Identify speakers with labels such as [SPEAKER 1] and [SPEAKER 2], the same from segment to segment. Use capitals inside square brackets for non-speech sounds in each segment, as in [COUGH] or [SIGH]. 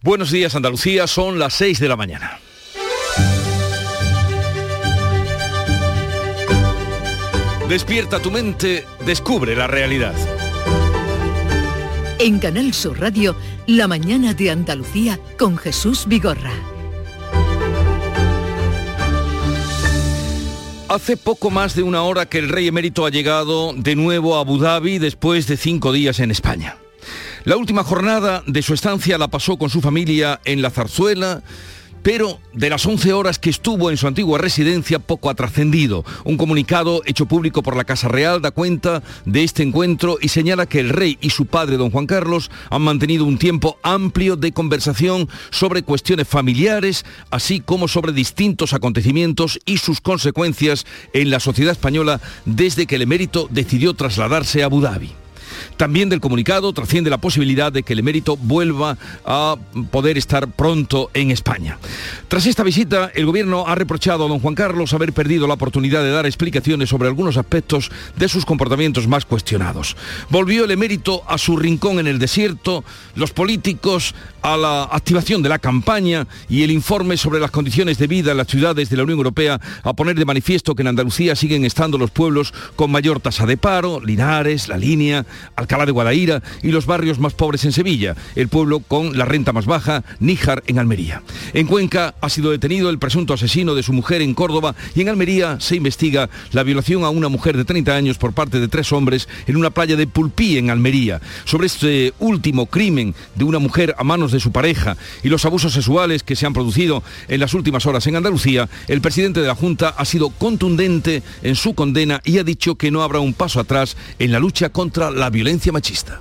[SPEAKER 1] Buenos días Andalucía, son las 6 de la mañana. Despierta tu mente, descubre la realidad.
[SPEAKER 2] En Canal Sur Radio, La mañana de Andalucía con Jesús Vigorra.
[SPEAKER 1] Hace poco más de una hora que el rey emérito ha llegado de nuevo a Abu Dhabi después de cinco días en España. La última jornada de su estancia la pasó con su familia en la Zarzuela, pero de las 11 horas que estuvo en su antigua residencia poco ha trascendido. Un comunicado hecho público por la Casa Real da cuenta de este encuentro y señala que el rey y su padre, don Juan Carlos, han mantenido un tiempo amplio de conversación sobre cuestiones familiares, así como sobre distintos acontecimientos y sus consecuencias en la sociedad española desde que el emérito decidió trasladarse a Abu Dhabi. También del comunicado trasciende la posibilidad de que el emérito vuelva a poder estar pronto en España. Tras esta visita, el gobierno ha reprochado a don Juan Carlos haber perdido la oportunidad de dar explicaciones sobre algunos aspectos de sus comportamientos más cuestionados. Volvió el emérito a su rincón en el desierto, los políticos a la activación de la campaña y el informe sobre las condiciones de vida en las ciudades de la Unión Europea a poner de manifiesto que en Andalucía siguen estando los pueblos con mayor tasa de paro, Linares, La Línea, Alcalá de Guadaira y los barrios más pobres en Sevilla, el pueblo con la renta más baja, Níjar en Almería. En Cuenca ha sido detenido el presunto asesino de su mujer en Córdoba y en Almería se investiga la violación a una mujer de 30 años por parte de tres hombres en una playa de Pulpí en Almería. Sobre este último crimen de una mujer a manos de su pareja y los abusos sexuales que se han producido en las últimas horas en Andalucía, el presidente de la Junta ha sido contundente en su condena y ha dicho que no habrá un paso atrás en la lucha contra la violencia machista.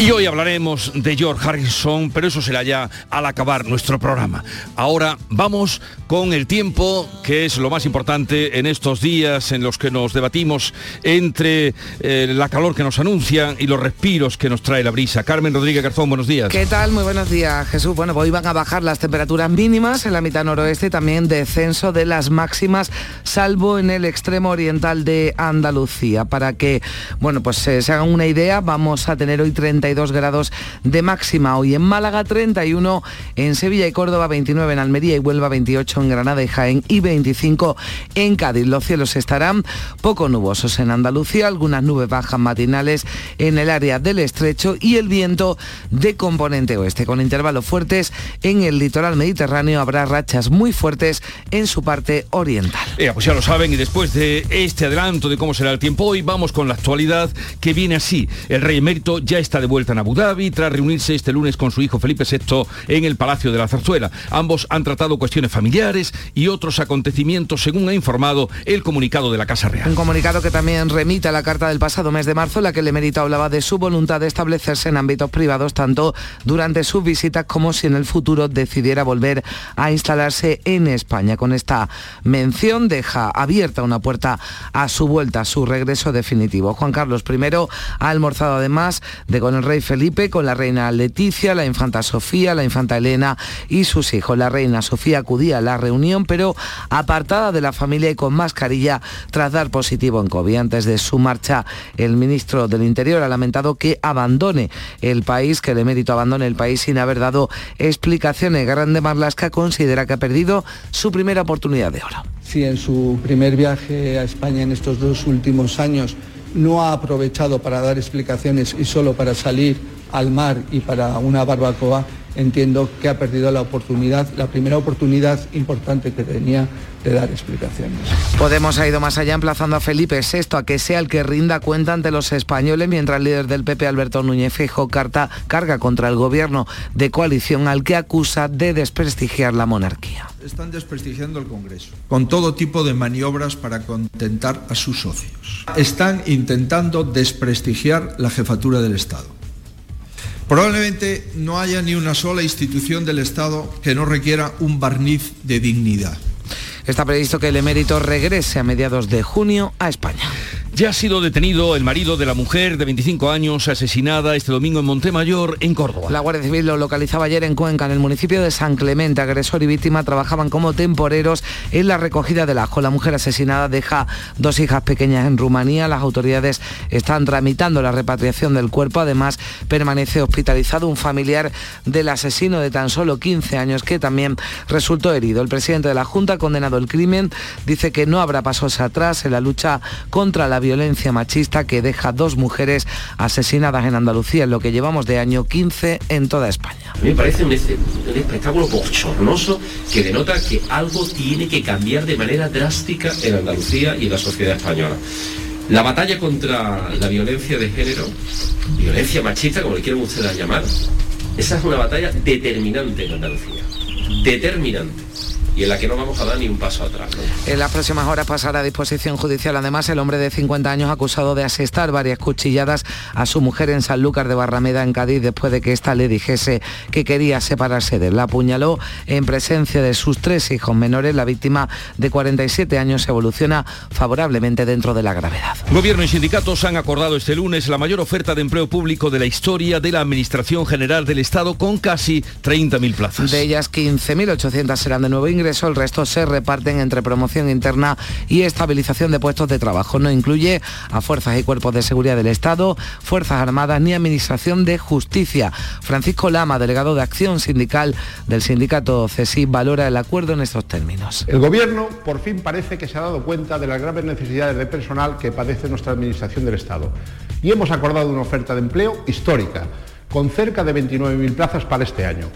[SPEAKER 1] Y hoy hablaremos de George Harrison, pero eso será ya al acabar nuestro programa. Ahora vamos con el tiempo, que es lo más importante en estos días en los que nos debatimos entre eh, la calor que nos anuncia y los respiros que nos trae la brisa. Carmen Rodríguez Garzón, buenos días.
[SPEAKER 3] ¿Qué tal? Muy buenos días, Jesús. Bueno, pues hoy van a bajar las temperaturas mínimas en la mitad noroeste y también descenso de las máximas, salvo en el extremo oriental de Andalucía. Para que, bueno, pues se hagan una idea, vamos a tener hoy 30 grados de máxima. Hoy en Málaga 31, en Sevilla y Córdoba 29, en Almería y Huelva 28, en Granada y Jaén y 25 en Cádiz. Los cielos estarán poco nubosos en Andalucía, algunas nubes bajas matinales en el área del estrecho y el viento de componente oeste. Con intervalos fuertes en el litoral mediterráneo habrá rachas muy fuertes en su parte oriental.
[SPEAKER 1] pues ya lo saben y después de este adelanto de cómo será el tiempo hoy vamos con la actualidad que viene así. El rey emérito ya está de vuelta en Abu Dhabi tras reunirse este lunes con su hijo Felipe VI en el Palacio de la Zarzuela. Ambos han tratado cuestiones familiares y otros acontecimientos, según ha informado el comunicado de la Casa Real.
[SPEAKER 3] Un comunicado que también remite a la carta del pasado mes de marzo, en la que el emérito hablaba de su voluntad de establecerse en ámbitos privados, tanto durante sus visitas como si en el futuro decidiera volver a instalarse en España. Con esta mención deja abierta una puerta a su vuelta, a su regreso definitivo. Juan Carlos I ha almorzado además de con el rey Felipe, con la reina Leticia, la infanta Sofía, la infanta Elena y sus hijos. La reina Sofía acudía a la reunión, pero apartada de la familia y con mascarilla tras dar positivo en COVID. Antes de su marcha, el ministro del Interior ha lamentado que abandone el país, que el emérito abandone el país sin haber dado explicaciones. Grande Marlasca considera que ha perdido su primera oportunidad de oro.
[SPEAKER 4] Si en su primer viaje a España en estos dos últimos años no ha aprovechado para dar explicaciones y solo para salir al mar y para una barbacoa, entiendo que ha perdido la oportunidad, la primera oportunidad importante que tenía de dar explicaciones.
[SPEAKER 3] Podemos ha ido más allá emplazando a Felipe VI a que sea el que rinda cuenta ante los españoles, mientras el líder del PP, Alberto Núñez Feijóo, carta, carga contra el gobierno de coalición al que acusa de desprestigiar la monarquía.
[SPEAKER 5] Están desprestigiando el Congreso con todo tipo de maniobras para contentar a sus socios. Están intentando desprestigiar la jefatura del Estado Probablemente no haya ni una sola institución del Estado que no requiera un barniz de dignidad.
[SPEAKER 3] Está previsto que el emérito regrese a mediados de junio a España.
[SPEAKER 1] Ya ha sido detenido el marido de la mujer de 25 años asesinada este domingo en Montemayor, en Córdoba.
[SPEAKER 3] La Guardia Civil lo localizaba ayer en Cuenca, en el municipio de San Clemente. Agresor y víctima trabajaban como temporeros en la recogida del ajo. La mujer asesinada deja dos hijas pequeñas en Rumanía. Las autoridades están tramitando la repatriación del cuerpo. Además, permanece hospitalizado un familiar del asesino de tan solo 15 años que también resultó herido. El presidente de la Junta condenado el crimen. Dice que no habrá pasos atrás en la lucha contra la violencia machista que deja dos mujeres asesinadas en Andalucía en lo que llevamos de año 15 en toda España.
[SPEAKER 6] A mí me parece un, espectáculo bochornoso que denota que algo tiene que cambiar de manera drástica en Andalucía y en la sociedad española. La batalla contra la violencia de género, violencia machista, como le quieran ustedes llamar, esa es una batalla determinante en Andalucía. Determinante y en la que no vamos a dar ni un paso atrás.
[SPEAKER 3] En las próximas horas pasará a disposición judicial además el hombre de 50 años acusado de asestar varias cuchilladas a su mujer en Sanlúcar de Barrameda en Cádiz después de que ésta le dijese que quería separarse de él. La apuñaló en presencia de sus tres hijos menores. La víctima de 47 años evoluciona favorablemente dentro de la gravedad.
[SPEAKER 1] Gobierno y sindicatos han acordado este lunes la mayor oferta de empleo público de la historia de la Administración General del Estado con casi 30.000 plazas.
[SPEAKER 3] De ellas 15.800 serán de nuevo ingreso, el resto se reparten entre promoción interna y estabilización de puestos de trabajo. No incluye a fuerzas y cuerpos de seguridad del Estado, Fuerzas Armadas ni Administración de Justicia. Francisco Lama, delegado de Acción Sindical del sindicato CESI, valora el acuerdo en estos términos.
[SPEAKER 7] El Gobierno por fin parece que se ha dado cuenta de las graves necesidades de personal que padece nuestra Administración del Estado y hemos acordado una oferta de empleo histórica, con cerca de 29.000 plazas para este año.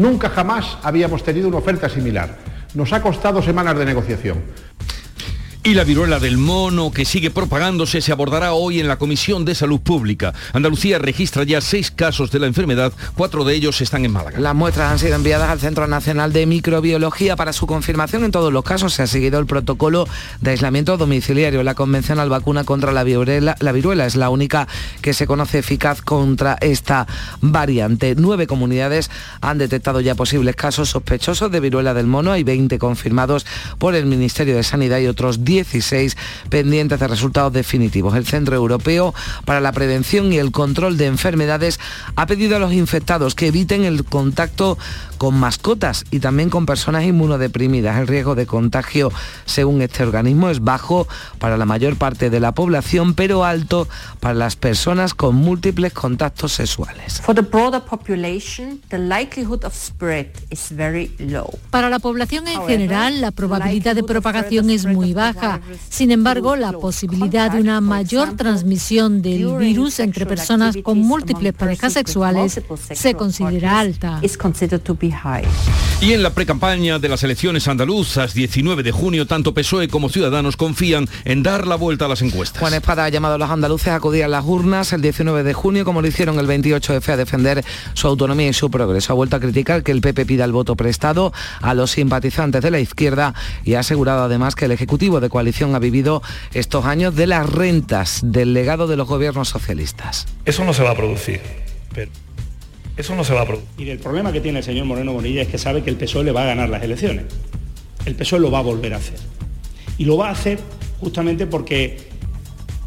[SPEAKER 7] Nunca jamás habíamos tenido una oferta similar. Nos ha costado semanas de negociación.
[SPEAKER 1] Y la viruela del mono que sigue propagándose se abordará hoy en la Comisión de Salud Pública. Andalucía registra ya seis casos de la enfermedad, cuatro de ellos están en Málaga.
[SPEAKER 3] Las muestras han sido enviadas al Centro Nacional de Microbiología para su confirmación. En todos los casos se ha seguido el protocolo de aislamiento domiciliario. La convencional vacuna contra la viruela, la viruela es la única que se conoce eficaz contra esta variante. Nueve comunidades han detectado ya posibles casos sospechosos de viruela del mono. Hay 20 confirmados por el Ministerio de Sanidad y otros 16 pendientes de resultados definitivos. El Centro Europeo para la Prevención y el Control de Enfermedades ha pedido a los infectados que eviten el contacto con mascotas y también con personas inmunodeprimidas. El riesgo de contagio, según este organismo, es bajo para la mayor parte de la población, pero alto para las personas con múltiples contactos sexuales.
[SPEAKER 8] Para la población en general, la probabilidad de propagación es muy baja. Sin embargo, la posibilidad de una mayor transmisión del virus entre personas con múltiples parejas sexuales se considera alta.
[SPEAKER 1] Y en la precampaña de las elecciones andaluzas, 19 de junio, tanto PSOE como Ciudadanos confían en dar la vuelta a las encuestas.
[SPEAKER 3] Juan Espada ha llamado a los andaluces a acudir a las urnas el 19 de junio, como lo hicieron el 28F, a defender su autonomía y su progreso. Ha vuelto a criticar que el PP pida el voto prestado a los simpatizantes de la izquierda y ha asegurado además que el Ejecutivo de coalición ha vivido estos años de las rentas del legado de los gobiernos socialistas.
[SPEAKER 9] Eso no se va a producir. Pero... Eso no se va a producir.
[SPEAKER 10] Y el problema que tiene el señor Moreno Bonilla es que sabe que el PSOE le va a ganar las elecciones. El PSOE lo va a volver a hacer. Y lo va a hacer justamente porque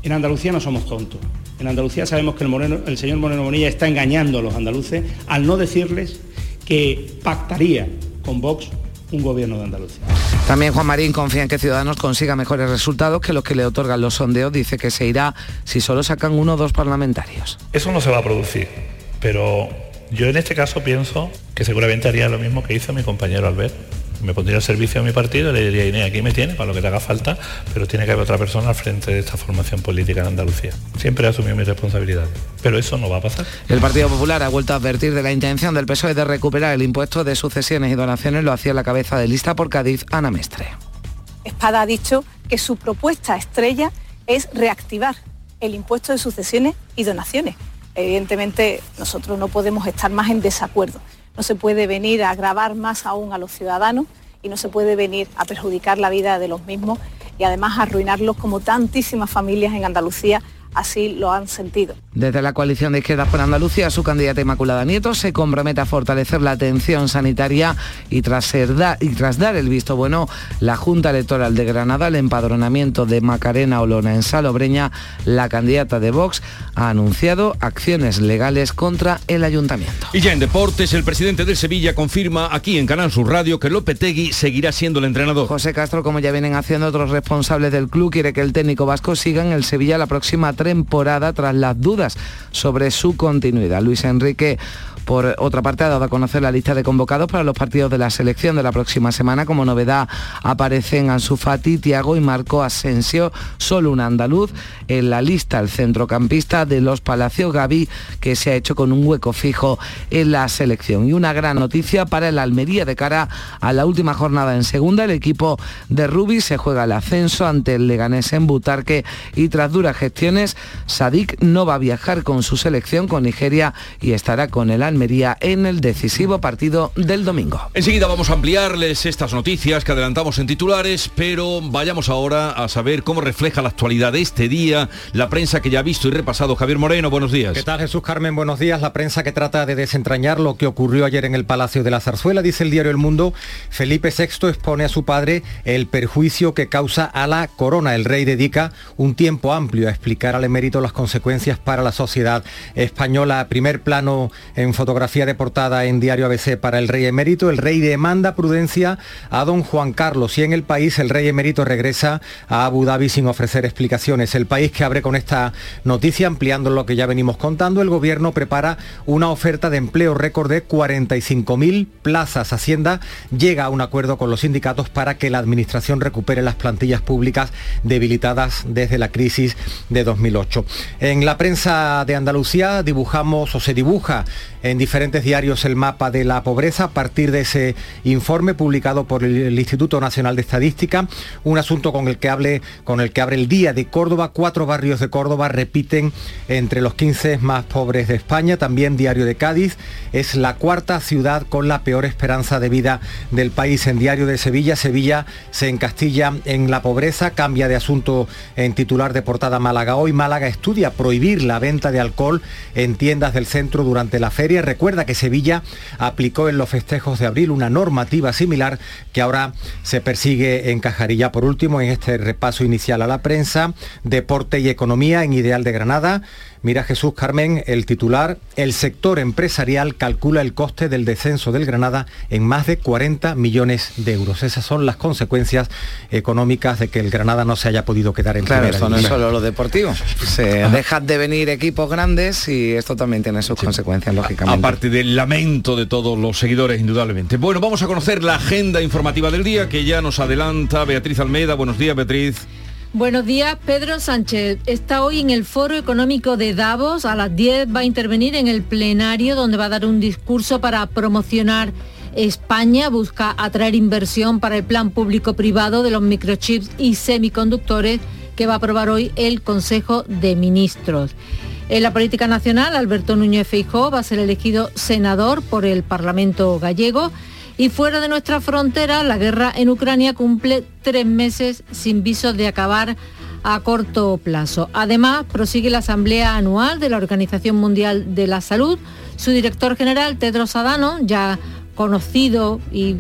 [SPEAKER 10] en Andalucía no somos tontos. En Andalucía sabemos que el, Moreno, el señor Moreno Bonilla está engañando a los andaluces al no decirles que pactaría con Vox un gobierno de Andalucía.
[SPEAKER 3] También Juan Marín confía en que Ciudadanos consiga mejores resultados que los que le otorgan los sondeos. Dice que se irá si solo sacan uno o dos parlamentarios.
[SPEAKER 9] Eso no se va a producir, pero yo en este caso pienso que seguramente haría lo mismo que hizo mi compañero Albert. Me pondría al servicio de mi partido y le diría, Inés, aquí me tiene para lo que te haga falta, pero tiene que haber otra persona al frente de esta formación política en Andalucía. Siempre he asumido mis responsabilidades, pero eso no va a pasar.
[SPEAKER 3] El Partido Popular ha vuelto a advertir de la intención del PSOE de recuperar el impuesto de sucesiones y donaciones, lo hacía la cabeza de lista por Cádiz, Ana Mestre.
[SPEAKER 11] Espada ha dicho que su propuesta estrella es reactivar el impuesto de sucesiones y donaciones Evidentemente nosotros no podemos estar más en desacuerdo. No se puede venir a agravar más aún a los ciudadanos y no se puede venir a perjudicar la vida de los mismos y además arruinarlos como tantísimas familias en Andalucía así lo han sentido.
[SPEAKER 3] Desde la coalición de izquierdas por Andalucía, su candidata Inmaculada Nieto se compromete a fortalecer la atención sanitaria y tras, y tras dar el visto bueno, la Junta Electoral de Granada, el empadronamiento de Macarena Olona en Salobreña, la candidata de Vox ha anunciado acciones legales contra el ayuntamiento.
[SPEAKER 1] Y ya en deportes, el presidente del Sevilla confirma aquí en Canal Sur Radio que Lopetegui seguirá siendo el entrenador.
[SPEAKER 3] José Castro, como ya vienen haciendo otros responsables del club, quiere que el técnico vasco siga en el Sevilla la próxima temporada tras las dudas sobre su continuidad. Luis Enrique por otra parte, ha dado a conocer la lista de convocados para los partidos de la selección de la próxima semana. Como novedad aparecen Ansu Fati, Tiago y Marco Asensio, solo un andaluz en la lista, el centrocampista de los Palacios Gavi, que se ha hecho con un hueco fijo en la selección. Y una gran noticia para el Almería de cara a la última jornada en segunda. El equipo de Rubi se juega el ascenso ante el Leganés en Butarque y tras duras gestiones, Sadik no va a viajar con su selección con Nigeria y estará con el Almería en el decisivo partido del domingo.
[SPEAKER 1] Enseguida vamos a ampliarles estas noticias que adelantamos en titulares, pero vayamos ahora a saber cómo refleja la actualidad de este día, la prensa que ya ha visto y repasado Javier Moreno. Buenos días.
[SPEAKER 12] ¿Qué tal Jesús Carmen? Buenos días. La prensa que trata de desentrañar lo que ocurrió ayer en el Palacio de la Zarzuela, dice el diario El Mundo, Felipe VI expone a su padre el perjuicio que causa a la corona. El rey dedica un tiempo amplio a explicar al emérito las consecuencias para la sociedad española. Primer plano en fotografía de portada en Diario ABC para el rey emérito. El rey demanda prudencia a don Juan Carlos y en el país el rey emérito regresa a Abu Dhabi sin ofrecer explicaciones. El país que abre con esta noticia, ampliando lo que ya venimos contando, el gobierno prepara una oferta de empleo récord de 45.000 plazas. Hacienda llega a un acuerdo con los sindicatos para que la administración recupere las plantillas públicas debilitadas desde la crisis de 2008. En la prensa de Andalucía dibujamos o se dibuja en diferentes diarios el mapa de la pobreza a partir de ese informe publicado por el Instituto Nacional de Estadística, un asunto con el que hable, con el que abre el día de Córdoba, cuatro barrios de Córdoba repiten entre los 15 más pobres de España, también Diario de Cádiz es la cuarta ciudad con la peor esperanza de vida del país. En Diario de Sevilla, Sevilla se encastilla en la pobreza, cambia de asunto en titular de portada Málaga. Hoy Málaga estudia prohibir la venta de alcohol en tiendas del centro durante la feria Recuerda que Sevilla aplicó en los festejos de abril una normativa similar que ahora se persigue en Cajarilla. Por último, en este repaso inicial a la prensa, deporte y economía en Ideal de Granada. Mira Jesús Carmen, el titular, el sector empresarial calcula el coste del descenso del Granada en más de 40 millones de euros. Esas son las consecuencias económicas de que el Granada no se haya podido quedar en
[SPEAKER 3] claro,
[SPEAKER 12] primera
[SPEAKER 3] no es solo lo deportivo. Se [LAUGHS] dejan de venir equipos grandes y esto también tiene sus consecuencias, lógicamente.
[SPEAKER 1] Aparte del lamento de todos los seguidores, indudablemente. Bueno, vamos a conocer la agenda informativa del día que ya nos adelanta Beatriz Almeida. Buenos días, Beatriz.
[SPEAKER 8] Buenos días, Pedro Sánchez. Está hoy en el Foro Económico de Davos. A las 10 va a intervenir en el plenario donde va a dar un discurso para promocionar España. Busca atraer inversión para el plan público-privado de los microchips y semiconductores que va a aprobar hoy el Consejo de Ministros. En la política nacional, Alberto Núñez Feijóo va a ser elegido senador por el Parlamento gallego. Y fuera de nuestra frontera, la guerra en Ucrania cumple tres meses sin visos de acabar a corto plazo. Además, prosigue la Asamblea Anual de la Organización Mundial de la Salud. Su director general, Tedros Adhanom, ya conocido y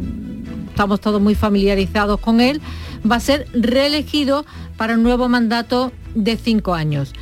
[SPEAKER 8] estamos todos muy familiarizados con él, va a ser reelegido para un nuevo mandato de cinco años.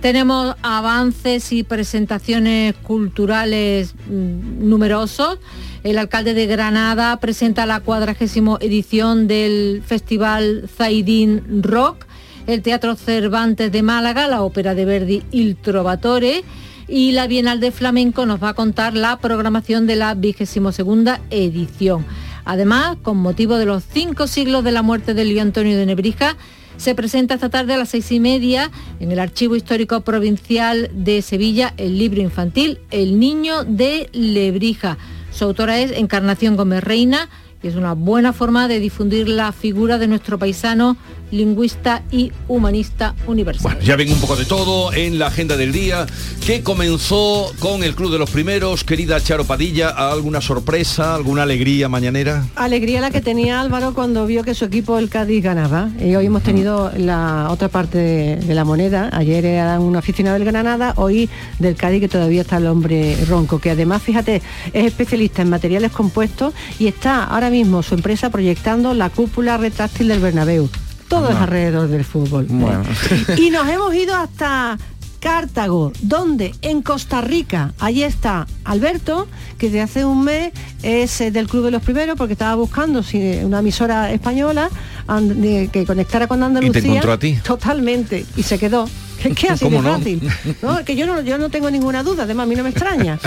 [SPEAKER 8] Tenemos avances y presentaciones culturales mm, numerosos. El alcalde de Granada presenta la cuadragésimo edición del Festival Zaidín Rock, el Teatro Cervantes de Málaga, la ópera de Verdi Il Trovatore y la Bienal de Flamenco nos va a contar la programación de la vigésimo segunda edición. Además, con motivo de los cinco siglos de la muerte de Luis Antonio de Nebrija, se presenta esta tarde a las seis y media en el Archivo Histórico Provincial de Sevilla el libro infantil El Niño de Lebrija. Su autora es Encarnación Gómez Reina y es una buena forma de difundir la figura de nuestro paisano lingüista y humanista universal.
[SPEAKER 1] Bueno, ya ven un poco de todo en la agenda del día, que comenzó con el Club de los Primeros. Querida Charo Padilla, ¿alguna sorpresa, alguna alegría mañanera?
[SPEAKER 13] Alegría la que tenía Álvaro cuando vio que su equipo, el Cádiz, ganaba. Y hoy hemos tenido la otra parte de, la moneda. Ayer era un aficionado del Granada, hoy del Cádiz, que todavía está el hombre ronco, que además, fíjate, es especialista en materiales compuestos y está ahora mismo su empresa proyectando la cúpula retráctil del Bernabéu todo es alrededor del fútbol. Y nos hemos ido hasta Cartago, donde en Costa Rica, allí está Alberto, que desde hace un mes es eh, del Club de los Primeros, porque estaba buscando una emisora española que conectara con Andalucía.
[SPEAKER 1] ¿Y te encontró a ti?
[SPEAKER 13] Totalmente, y se quedó. Es que así de fácil. ¿no? Que yo no, yo no tengo ninguna duda, además a mí no me extraña.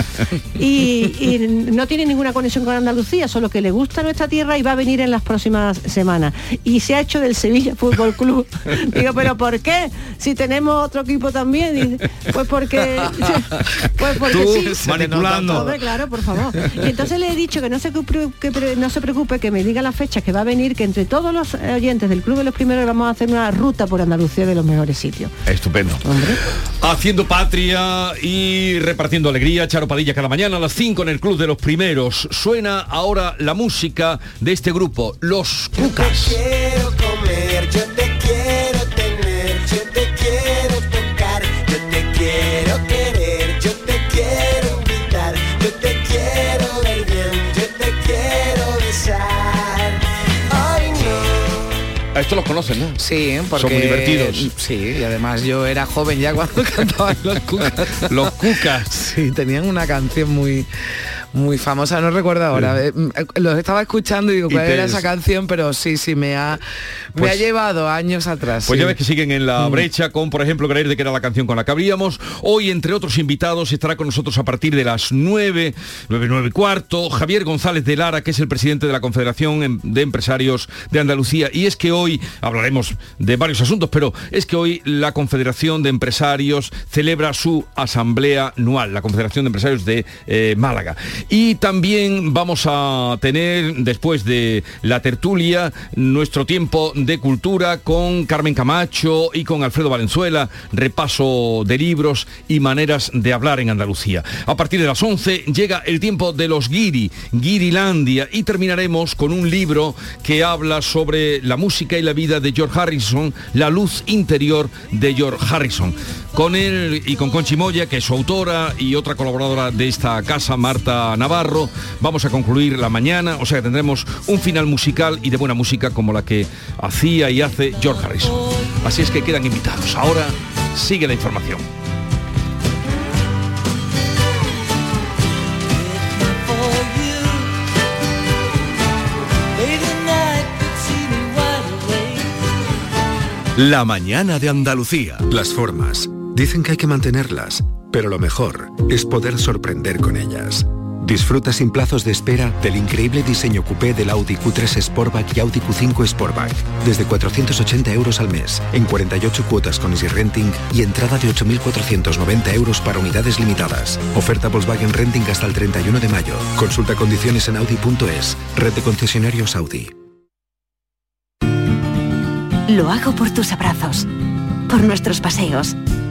[SPEAKER 13] Y, no tiene ninguna conexión con Andalucía, solo que le gusta nuestra tierra y va a venir en las próximas semanas. Y se ha hecho del Sevilla Fútbol Club. [LAUGHS] Digo, pero ¿por qué? Si tenemos otro equipo también. pues porque. [LAUGHS] Pues porque sí.
[SPEAKER 1] Manipulando.
[SPEAKER 13] claro, por favor. Y entonces le he dicho que no se, que no se preocupe, que me diga la fecha que va a venir, que entre todos los oyentes del Club de los Primeros vamos a hacer una ruta por Andalucía de los mejores sitios.
[SPEAKER 1] Estupendo. Haciendo patria y repartiendo alegría, Charo Padilla cada mañana a las 5 en el Club de los Primeros. Suena ahora la música de este grupo, Los Cucas. Esto los conocen, ¿no?
[SPEAKER 3] Sí, porque...
[SPEAKER 1] Son muy divertidos.
[SPEAKER 3] Sí, y además yo era joven ya cuando [LAUGHS] cantaban los cucas.
[SPEAKER 1] los cucas.
[SPEAKER 3] Sí, tenían una canción muy muy famosa, no recuerdo ahora. Eh, los estaba escuchando y digo, ¿cuál era esa canción? Pero sí, sí, me ha, me ha pues llevado años atrás.
[SPEAKER 1] Pues ya ves que siguen en la mm. brecha con, por ejemplo, creer de que era la canción con la que abríamos. Hoy, entre otros invitados, estará con nosotros a partir de las 9, 9, 9 y cuarto, Javier González de Lara, que es el presidente de la Confederación em, de Empresarios de Andalucía. Y es que hoy, hablaremos de varios asuntos, pero es que hoy la Confederación de Empresarios celebra su asamblea anual, la Confederación de Empresarios de eh, Málaga. Y también vamos a tener, después de la tertulia, nuestro tiempo de cultura con Carmen Camacho y con Alfredo Valenzuela, repaso de libros y maneras de hablar en Andalucía. A partir de las 11 llega el tiempo de los Guiri, Guirilandia, y terminaremos con un libro que habla sobre la música y la vida de George Harrison, La luz interior de George Harrison. Con él y con Conchi Moya, que es su autora y otra colaboradora de esta casa, Marta Navarro. Vamos a concluir la mañana, o sea que tendremos un final musical y de buena música como la que hacía y hace George Harrison. Así es que quedan invitados. Ahora sigue la información.
[SPEAKER 14] La mañana de Andalucía. Las formas. Dicen que hay que mantenerlas, pero lo mejor es poder sorprender con ellas. Disfruta sin plazos de espera del increíble diseño coupé del Audi Q3 Sportback y Audi Q5 Sportback. Desde 480 euros al mes, en 48 cuotas con Easy Renting y entrada de 8.490 euros para unidades limitadas. Oferta Volkswagen Renting hasta el 31 de mayo. Consulta condiciones en Audi.es. Red de concesionarios Audi.
[SPEAKER 15] Lo hago por tus abrazos, por nuestros paseos,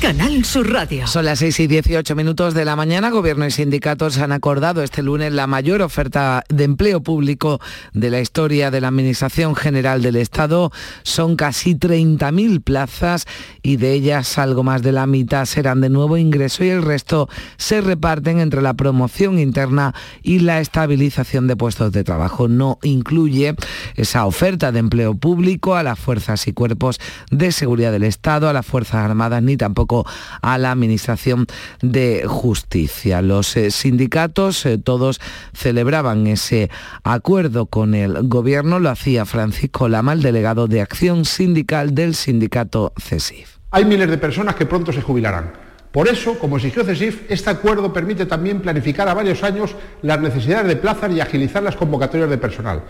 [SPEAKER 2] Canal Sur Radio.
[SPEAKER 3] Son las 6 y 18 minutos de la mañana. Gobierno y sindicatos han acordado este lunes la mayor oferta de empleo público de la historia de la Administración General del Estado. Son casi 30.000 plazas y de ellas algo más de la mitad serán de nuevo ingreso y el resto se reparten entre la promoción interna y la estabilización de puestos de trabajo. No incluye esa oferta de empleo público a las fuerzas y cuerpos de seguridad del Estado, a las Fuerzas Armadas ni tampoco a la Administración de Justicia. Los eh, sindicatos eh, todos celebraban ese acuerdo con el Gobierno, lo hacía Francisco Lama, el delegado de Acción Sindical del sindicato CESIF.
[SPEAKER 7] Hay miles de personas que pronto se jubilarán. Por eso, como exigió CESIF, este acuerdo permite también planificar a varios años las necesidades de plazas y agilizar las convocatorias de personal.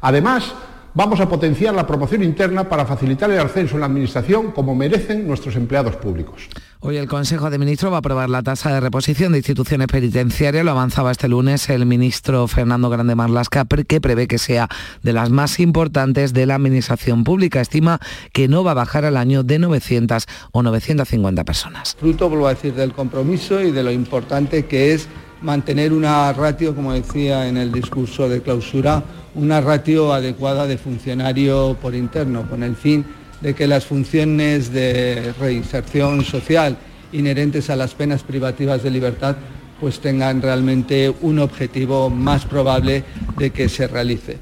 [SPEAKER 7] Además, vamos a potenciar la promoción interna para facilitar el ascenso en la Administración como merecen nuestros empleados públicos.
[SPEAKER 3] Hoy el Consejo de Ministros va a aprobar la tasa de reposición de instituciones penitenciarias. Lo avanzaba este lunes el ministro Fernando Grande Marlasca, que prevé que sea de las más importantes de la Administración Pública. Estima que no va a bajar al año de 900 o 950 personas.
[SPEAKER 4] Fruto, vuelvo a decir, del compromiso y de lo importante que es mantener una ratio, como decía en el discurso de clausura, una ratio adecuada de funcionario por interno, con el fin de que las funciones de reinserción social inherentes a las penas privativas de libertad pues tengan realmente un objetivo más probable de que se realice.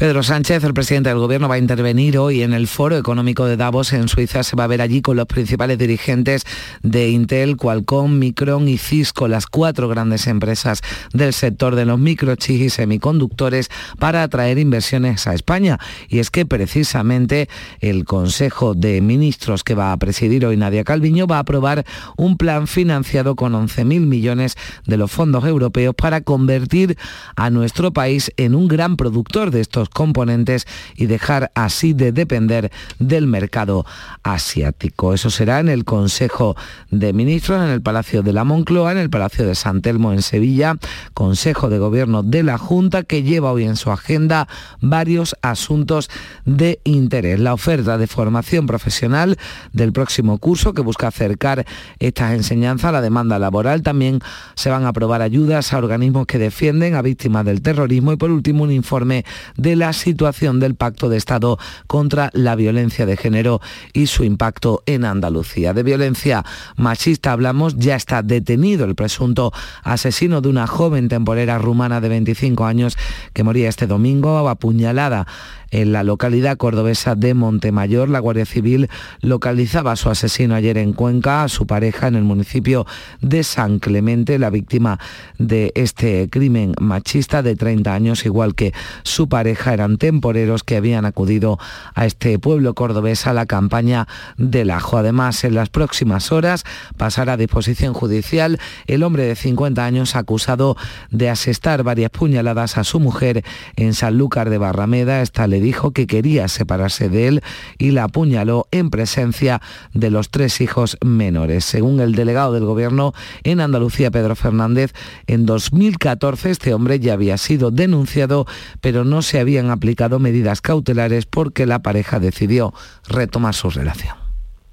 [SPEAKER 3] Pedro Sánchez, el presidente del Gobierno, va a intervenir hoy en el Foro Económico de Davos en Suiza. Se va a ver allí con los principales dirigentes de Intel, Qualcomm, Micron y Cisco, las cuatro grandes empresas del sector de los microchips y semiconductores, para atraer inversiones a España. Y es que precisamente el Consejo de Ministros que va a presidir hoy Nadia Calviño va a aprobar un plan financiado con 11.000 millones de los fondos europeos para convertir a nuestro país en un gran productor de estos componentes y dejar así de depender del mercado asiático. Eso será en el Consejo de Ministros, en el Palacio de la Moncloa, en el Palacio de San Telmo en Sevilla, Consejo de Gobierno de la Junta que lleva hoy en su agenda varios asuntos de interés. La oferta de formación profesional del próximo curso que busca acercar estas enseñanzas a la demanda laboral. También se van a aprobar ayudas a organismos que defienden a víctimas del terrorismo y por último un informe de la situación del Pacto de Estado contra la violencia de género y su impacto en Andalucía. De violencia machista hablamos, ya está detenido el presunto asesino de una joven temporera rumana de 25 años que moría este domingo apuñalada en la localidad cordobesa de Montemayor. La Guardia Civil localizaba a su asesino ayer en Cuenca, a su pareja en el municipio de San Clemente, la víctima de este crimen machista de 30 años, igual que su pareja, eran temporeros que habían acudido a este pueblo cordobés a la campaña del ajo. Además, en las próximas horas pasará a disposición judicial el hombre de 50 años acusado de asestar varias puñaladas a su mujer en Sanlúcar de Barrameda. Esta dijo que quería separarse de él y la apuñaló en presencia de los tres hijos menores. Según el delegado del gobierno en Andalucía, Pedro Fernández, en 2014 este hombre ya había sido denunciado, pero no se habían aplicado medidas cautelares porque la pareja decidió retomar su relación.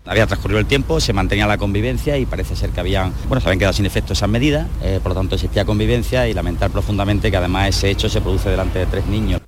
[SPEAKER 16] Había transcurrido el tiempo, se mantenía la convivencia y parece ser que habían, bueno, se habían quedado sin efecto esas medidas, eh, por lo tanto existía convivencia y lamentar profundamente que además ese hecho se produce delante de tres niños.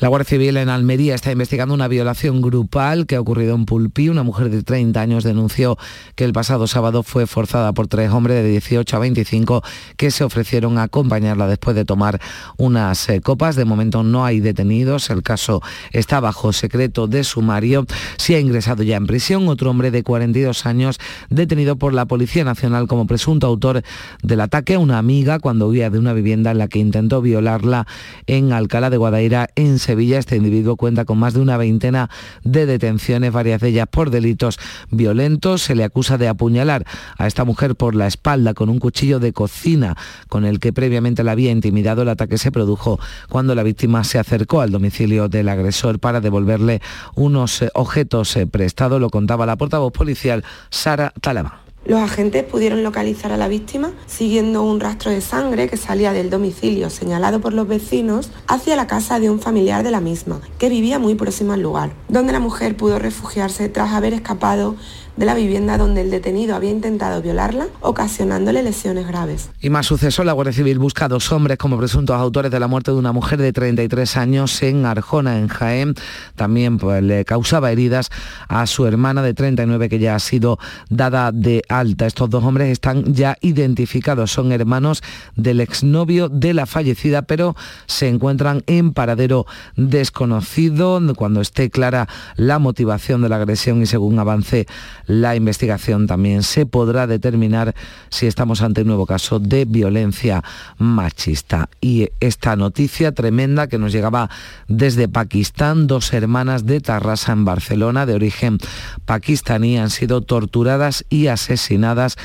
[SPEAKER 3] La Guardia Civil en Almería está investigando una violación grupal que ha ocurrido en Pulpí. Una mujer de 30 años denunció que el pasado sábado fue forzada por tres hombres de 18 a 25 que se ofrecieron a acompañarla después de tomar unas eh, copas. De momento no hay detenidos. El caso está bajo secreto de sumario. Se ha ingresado ya en prisión otro hombre de 42 años detenido por la Policía Nacional como presunto autor del ataque a una amiga cuando huía de una vivienda en la que intentó violarla en Alcalá de Guadaira en Sevilla. Este individuo cuenta con más de una veintena de detenciones, varias de ellas por delitos violentos. Se le acusa de apuñalar a esta mujer por la espalda con un cuchillo de cocina con el que previamente la había intimidado. El ataque se produjo cuando la víctima se acercó al domicilio del agresor para devolverle unos eh, objetos eh, prestados. Lo contaba la portavoz policial Sara Talabán.
[SPEAKER 17] Los agentes pudieron localizar a la víctima siguiendo un rastro de sangre que salía del domicilio señalado por los vecinos hacia la casa de un familiar de la misma, que vivía muy próximo al lugar, donde la mujer pudo refugiarse tras haber escapado de la vivienda donde el detenido había intentado violarla, ocasionándole lesiones graves.
[SPEAKER 3] Y más suceso, la Guardia Civil busca a dos hombres como presuntos autores de la muerte de una mujer de 33 años en Arjona, en Jaén. También pues, le causaba heridas a su hermana de 39 que ya ha sido dada de alta. Estos dos hombres están ya identificados, son hermanos del exnovio de la fallecida, pero se encuentran en paradero desconocido. Cuando esté clara la motivación de la agresión y según avance la investigación también se podrá determinar si estamos ante un nuevo caso de violencia machista. Y esta noticia tremenda que nos llegaba desde Pakistán, dos hermanas de Tarrasa en Barcelona de origen pakistaní han sido torturadas y asesinadas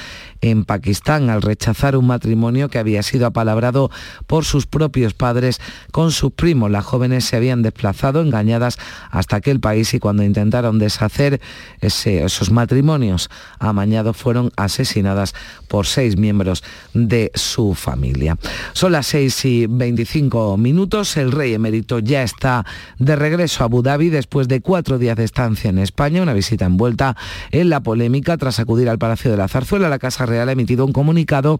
[SPEAKER 3] en Pakistán al rechazar un matrimonio que había sido apalabrado por sus propios padres con sus primos. Las jóvenes se habían desplazado engañadas hasta aquel país y cuando intentaron deshacer esos matrimonios amañados fueron asesinadas por seis miembros de su familia. Son las 6 y 25 minutos. El rey emérito ya está de regreso a Abu Dhabi después de cuatro días de estancia en España, una visita envuelta en la polémica tras acudir al Palacio de la Zarzuela, la Casa Real ha emitido un comunicado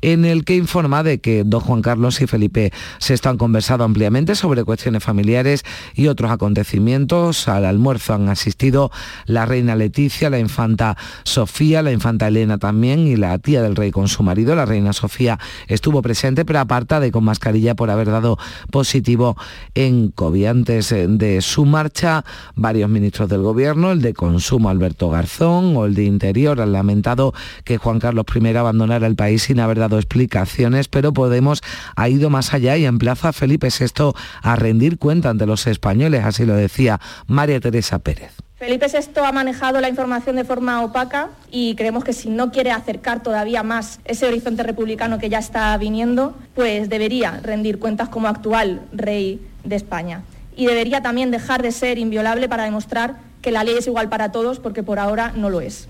[SPEAKER 3] en el que informa de que don Juan Carlos y Felipe se están conversando ampliamente sobre cuestiones familiares y otros acontecimientos. Al almuerzo han asistido la reina Leticia, la infanta Sofía, la infanta Elena también y la tía del rey con su marido. La reina Sofía estuvo presente, pero apartada y con mascarilla por haber dado positivo en COVID. Antes de su marcha, varios ministros del gobierno, el de Consumo Alberto Garzón o el de Interior, han lamentado que Juan Carlos I abandonara el país sin haber dado explicaciones, pero Podemos ha ido más allá y emplaza a Felipe VI a rendir cuenta ante los españoles, así lo decía María Teresa Pérez.
[SPEAKER 18] Felipe VI ha manejado la información de forma opaca y creemos que si no quiere acercar todavía más ese horizonte republicano que ya está viniendo, pues debería rendir cuentas como actual rey de España. Y debería también dejar de ser inviolable para demostrar que la ley es igual para todos, porque por ahora no lo es.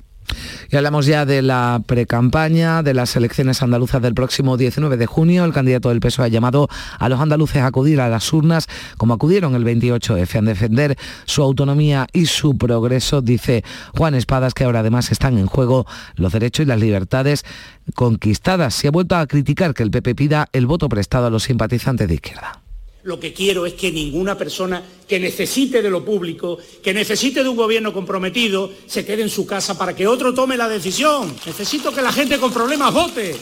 [SPEAKER 3] Y hablamos ya de la precampaña de las elecciones andaluzas del próximo 19 de junio. El candidato del PSOE ha llamado a los andaluces a acudir a las urnas como acudieron el 28F, a defender su autonomía y su progreso, dice Juan Espadas, que ahora además están en juego los derechos y las libertades conquistadas. Se ha vuelto a criticar que el PP pida el voto prestado a los simpatizantes de izquierda.
[SPEAKER 10] Lo que quiero es que ninguna persona que necesite de lo público, que necesite de un gobierno comprometido, se quede en su casa para que otro tome la decisión. Necesito que la gente con problemas vote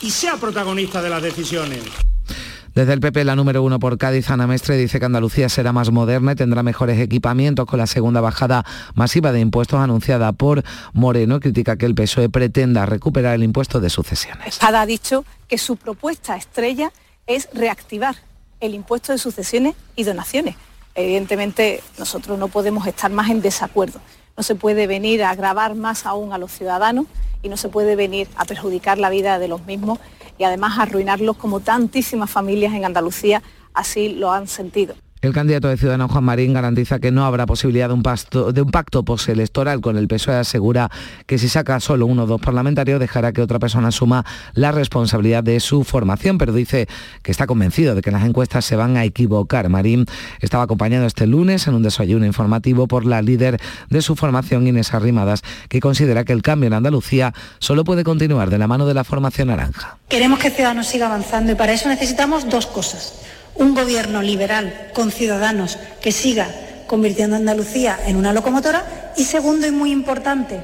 [SPEAKER 10] y sea protagonista de las decisiones.
[SPEAKER 3] Desde el PP, la número uno por Cádiz, Ana Mestre, dice que Andalucía será más moderna y tendrá mejores equipamientos con la segunda bajada masiva de impuestos anunciada por Moreno. Critica que el PSOE pretenda recuperar el impuesto de sucesiones.
[SPEAKER 11] Espada ha dicho que su propuesta estrella es reactivar el impuesto de sucesiones y donaciones. Evidentemente nosotros no podemos estar más en desacuerdo. No se puede venir a agravar más aún a los ciudadanos y no se puede venir a perjudicar la vida de los mismos y además arruinarlos como tantísimas familias en Andalucía así lo han sentido.
[SPEAKER 3] El candidato de Ciudadanos Juan Marín garantiza que no habrá posibilidad de un, pacto postelectoral con el PSOE. Asegura que si saca solo uno o dos parlamentarios dejará que otra persona asuma la responsabilidad de su formación, pero dice que está convencido de que las encuestas se van a equivocar. Marín estaba acompañado este lunes en un desayuno informativo por la líder de su formación, Inés Arrimadas, que considera que el cambio en Andalucía solo puede continuar de la mano de la formación naranja.
[SPEAKER 19] Queremos que Ciudadanos siga avanzando y para eso necesitamos dos cosas un gobierno liberal con ciudadanos que siga convirtiendo a Andalucía en una locomotora y segundo y muy importante,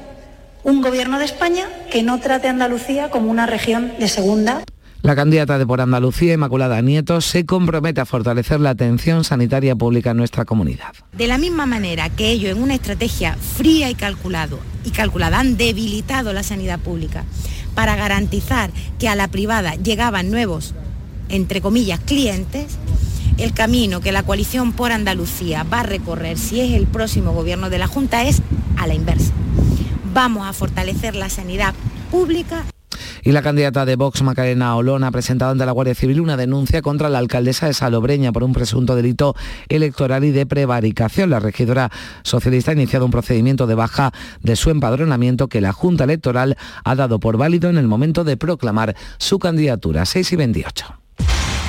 [SPEAKER 19] un gobierno de España que no trate a Andalucía como una región de segunda.
[SPEAKER 3] La candidata de Por Andalucía, Inmaculada Nieto, se compromete a fortalecer la atención sanitaria pública en nuestra comunidad.
[SPEAKER 20] De la misma manera que ellos en una estrategia fría y calculado y calculada han debilitado la sanidad pública para garantizar que a la privada llegaban nuevos entre comillas, clientes, el camino que la coalición por Andalucía va a recorrer si es el próximo gobierno de la Junta es a la inversa. Vamos a fortalecer la sanidad pública
[SPEAKER 3] y la candidata de Vox, Macarena Olón, ha presentado ante la Guardia Civil una denuncia contra la alcaldesa de Salobreña por un presunto delito electoral y de prevaricación. La regidora socialista ha iniciado un procedimiento de baja de su empadronamiento que la Junta Electoral ha dado por válido en el momento de proclamar su candidatura 6 y 28.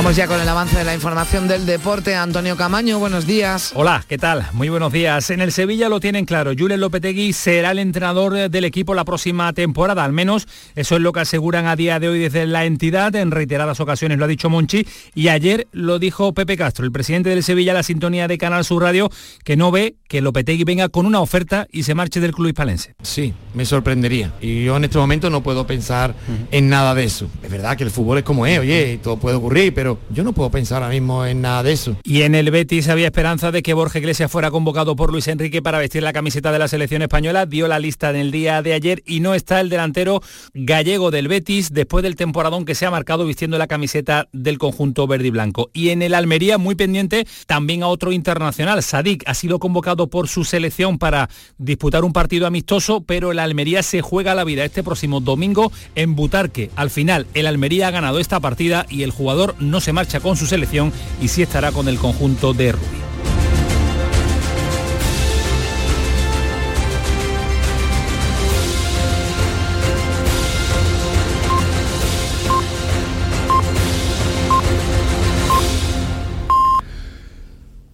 [SPEAKER 3] Vamos ya con el avance de la información del deporte. Antonio Camaño, buenos días.
[SPEAKER 21] Hola, ¿qué tal? Muy buenos días. En el Sevilla lo tienen claro. Julen Lopetegui será el entrenador del equipo la próxima temporada. Al menos eso es lo que aseguran a día de hoy desde la entidad. En reiteradas ocasiones lo ha dicho Monchi. Y ayer lo dijo Pepe Castro, el presidente del Sevilla, la sintonía de Canal Sur Radio, que no ve que Lopetegui venga con una oferta y se marche del club hispalense.
[SPEAKER 22] Sí, me sorprendería. Y yo en este momento no puedo pensar en nada de eso. Es verdad que el fútbol es como es, oye, todo puede ocurrir, pero yo no puedo pensar ahora mismo en nada de eso.
[SPEAKER 21] Y en el Betis había esperanza de que Borja Iglesias fuera convocado por Luis Enrique para vestir la camiseta de la selección española. Dio la lista en el día de ayer y no está el delantero gallego del Betis después del temporadón que se ha marcado vistiendo la camiseta del conjunto verde y blanco. Y en el Almería, muy pendiente también a otro internacional. Sadik ha sido convocado por su selección para disputar un partido amistoso, pero el Almería se juega la vida este próximo domingo en Butarque. Al final, el Almería ha ganado esta partida y el jugador se marcha con su selección y sí estará con el conjunto de Rubí.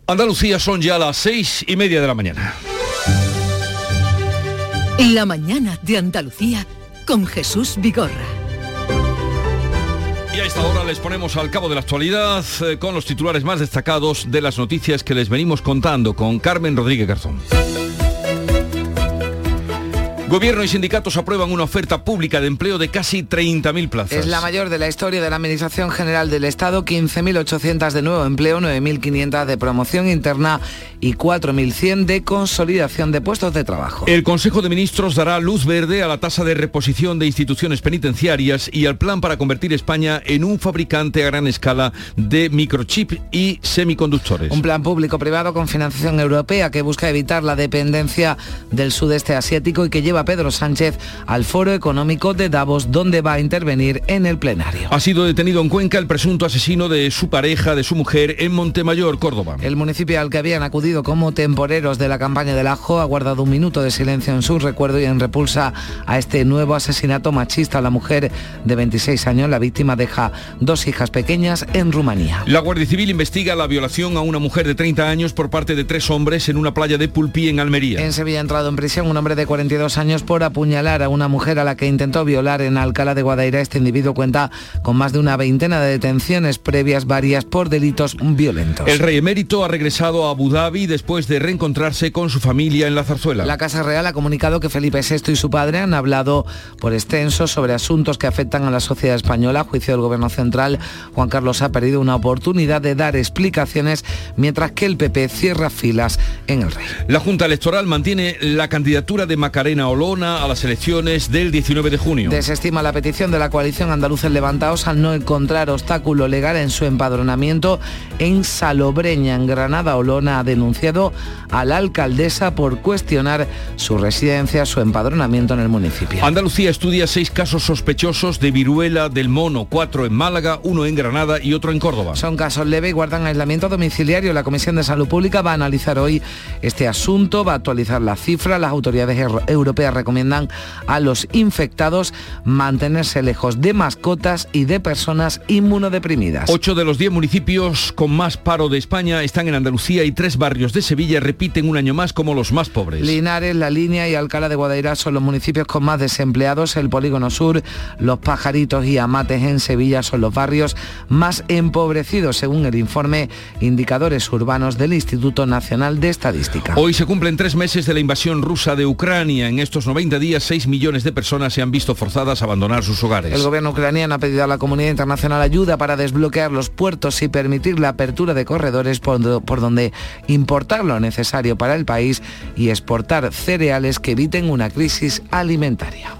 [SPEAKER 1] Andalucía son ya las seis y media de la mañana.
[SPEAKER 2] La mañana de Andalucía con Jesús Vigorra.
[SPEAKER 1] Y a esta hora les ponemos al cabo de la actualidad eh, con los titulares más destacados de las noticias que les venimos contando con Carmen Rodríguez Garzón. Gobierno y sindicatos aprueban una oferta pública de empleo de casi 30.000 plazas.
[SPEAKER 3] Es la mayor de la historia de la Administración General del Estado, 15.800 de nuevo empleo, 9.500 de promoción interna y 4.100 de consolidación de puestos de trabajo.
[SPEAKER 1] El Consejo de Ministros dará luz verde a la tasa de reposición de instituciones penitenciarias y al plan para convertir España en un fabricante a gran escala de microchip y semiconductores.
[SPEAKER 3] Un plan público-privado con financiación europea que busca evitar la dependencia del sudeste asiático y que lleva a Pedro Sánchez al Foro Económico de Davos, donde va a intervenir en el plenario.
[SPEAKER 1] Ha sido detenido en Cuenca el presunto asesino de su pareja, de su mujer, en Montemayor, Córdoba.
[SPEAKER 3] El municipio al que habían acudido como temporeros de la campaña del ajo ha guardado un minuto de silencio en su recuerdo y en repulsa a este nuevo asesinato machista. La mujer de 26 años, la víctima, deja dos hijas pequeñas en Rumanía.
[SPEAKER 1] La Guardia Civil investiga la violación a una mujer de 30 años por parte de tres hombres en una playa de Pulpí, en Almería.
[SPEAKER 3] En Sevilla ha entrado en prisión un hombre de 42 años por apuñalar a una mujer a la que intentó violar en Alcalá de Guadaira. Este individuo cuenta con más de una veintena de detenciones previas, varias por delitos violentos.
[SPEAKER 1] El rey emérito ha regresado a Abu Dhabi después de reencontrarse con su familia en la zarzuela.
[SPEAKER 3] La Casa Real ha comunicado que Felipe VI y su padre han hablado por extenso sobre asuntos que afectan a la sociedad española. A juicio del Gobierno Central, Juan Carlos ha perdido una oportunidad de dar explicaciones mientras que el PP cierra filas en el rey.
[SPEAKER 1] La Junta Electoral mantiene la candidatura de Macarena Olona a las elecciones del 19 de junio.
[SPEAKER 3] Desestima la petición de la coalición andaluces levantados al no encontrar obstáculo legal en su empadronamiento en Salobreña, en Granada. Olona ha denunciado a la alcaldesa por cuestionar su residencia, su empadronamiento en el municipio.
[SPEAKER 1] Andalucía estudia seis casos sospechosos de viruela del mono, cuatro en Málaga, uno en Granada y otro en Córdoba.
[SPEAKER 3] Son casos leves y guardan aislamiento domiciliario. La Comisión de Salud Pública va a analizar hoy este asunto, va a actualizar la cifra. Las autoridades europeas recomiendan a los infectados mantenerse lejos de mascotas y de personas inmunodeprimidas.
[SPEAKER 1] Ocho de los diez municipios con más paro de España están en Andalucía y tres barrios de Sevilla repiten un año más como los más pobres.
[SPEAKER 3] Linares, La Línea y Alcalá de Guadaira son los municipios con más desempleados. El Polígono Sur, Los Pajaritos y Amates en Sevilla son los barrios más empobrecidos, según el informe Indicadores Urbanos del Instituto Nacional de Estadística.
[SPEAKER 1] Hoy se cumplen tres meses de la invasión rusa de Ucrania. En estos 90 días, 6 millones de personas se han visto forzadas a abandonar sus hogares.
[SPEAKER 3] El gobierno ucraniano ha pedido a la comunidad internacional ayuda para desbloquear los puertos y permitir la apertura de corredores por, por donde importar lo necesario para el país y exportar cereales que eviten una crisis alimentaria.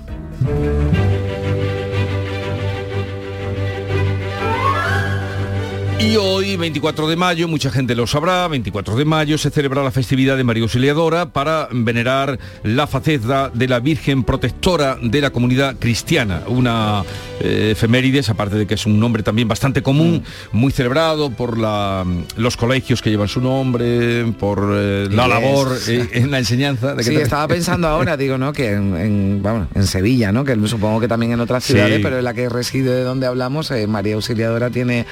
[SPEAKER 1] Y hoy, 24 de mayo, mucha gente lo sabrá, 24 de mayo se celebra la festividad de María Auxiliadora para venerar la faceta de la Virgen protectora de la comunidad cristiana. Una eh, efemérides, aparte de que es un nombre también bastante común, muy celebrado por la- los colegios que llevan su nombre, por eh, la labor eh, [LAUGHS] en la enseñanza. de que
[SPEAKER 3] Sí, estaba pensando ahora, [LAUGHS] digo, ¿no? Que en, en, vamos, en Sevilla, ¿no? Que supongo que también en otras
[SPEAKER 1] Sí.
[SPEAKER 3] ciudades, pero en la que reside de donde hablamos, eh, María Auxiliadora tiene,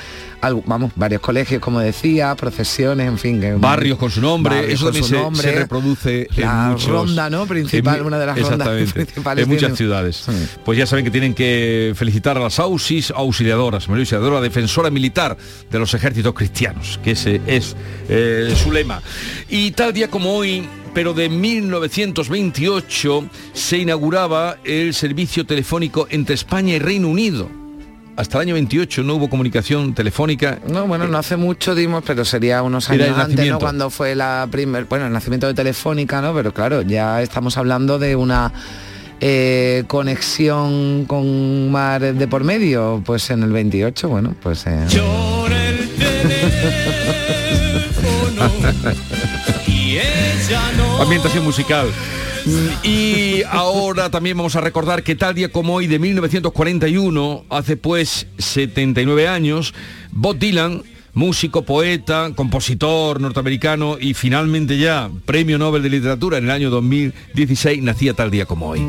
[SPEAKER 3] vamos, varios colegios, como decía, procesiones, en fin. Que,
[SPEAKER 1] Barrios con su nombre, eso también se,
[SPEAKER 3] nombre.
[SPEAKER 1] se reproduce en
[SPEAKER 3] La
[SPEAKER 1] muchos-
[SPEAKER 3] ronda, ¿no? Principal,
[SPEAKER 1] en
[SPEAKER 3] una de las rondas [LAUGHS] principales
[SPEAKER 1] En muchas ciudades. Pues ya saben que tienen que felicitar a las AUSIS auxiliadoras, María Auxiliadora, defensora militar de los ejércitos cristianos, que ese es eh, su lema. Y tal día como hoy, pero de 1928, se inauguraba el servicio telefónico entre España y Reino Unido. Hasta el año 28 no hubo comunicación telefónica.
[SPEAKER 3] No, bueno, no hace mucho dimos, pero sería unos años
[SPEAKER 1] el
[SPEAKER 3] antes, ¿no? Cuando fue la primer, bueno, el nacimiento de Telefónica, ¿no? Pero claro, ya estamos hablando de una eh, conexión con mar de por medio, pues en el 28, bueno, pues... eh, [LAUGHS]
[SPEAKER 1] Ambientación musical. Y ahora también vamos a recordar que tal día como hoy de 1941, hace pues 79 años, Bob Dylan, músico, poeta, compositor norteamericano y finalmente ya Premio Nobel de Literatura en el año 2016, nacía tal día como hoy.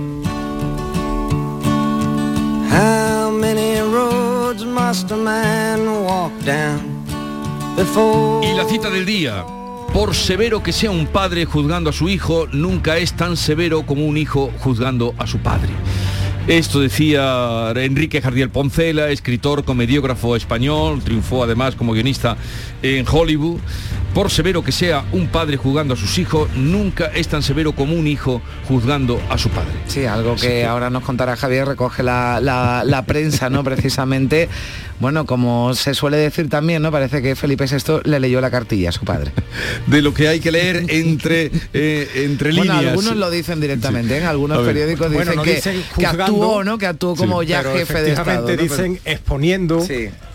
[SPEAKER 23] How many roads must a man walk down before
[SPEAKER 1] Y la cita del día. Por severo que sea un padre juzgando a su hijo, nunca es tan severo como un hijo juzgando a su padre. Esto decía Enrique Jardiel Poncela, escritor, comediógrafo español, triunfó además como guionista en Hollywood. Por severo que sea un padre juzgando a sus hijos, nunca es tan severo como un hijo juzgando a su padre.
[SPEAKER 3] Sí, algo que ahora nos contará Javier, recoge la, la- la prensa, ¿no? [LAUGHS] Precisamente, bueno, como se suele decir también, ¿no? Parece que Felipe VI le leyó la cartilla a su padre. [LAUGHS]
[SPEAKER 1] De lo que hay que leer entre, eh, entre
[SPEAKER 3] Bueno,
[SPEAKER 1] líneas.
[SPEAKER 3] algunos lo dicen directamente, en
[SPEAKER 1] A
[SPEAKER 3] algunos
[SPEAKER 1] ver.
[SPEAKER 3] periódicos
[SPEAKER 12] Bueno,
[SPEAKER 3] dicen
[SPEAKER 12] no
[SPEAKER 3] que,
[SPEAKER 12] dicen
[SPEAKER 3] que
[SPEAKER 12] juzgando,
[SPEAKER 3] actuó, ¿no? Que actuó como ya jefe de Estado.
[SPEAKER 12] efectivamente
[SPEAKER 3] ¿no? Pero-
[SPEAKER 12] dicen exponiendo,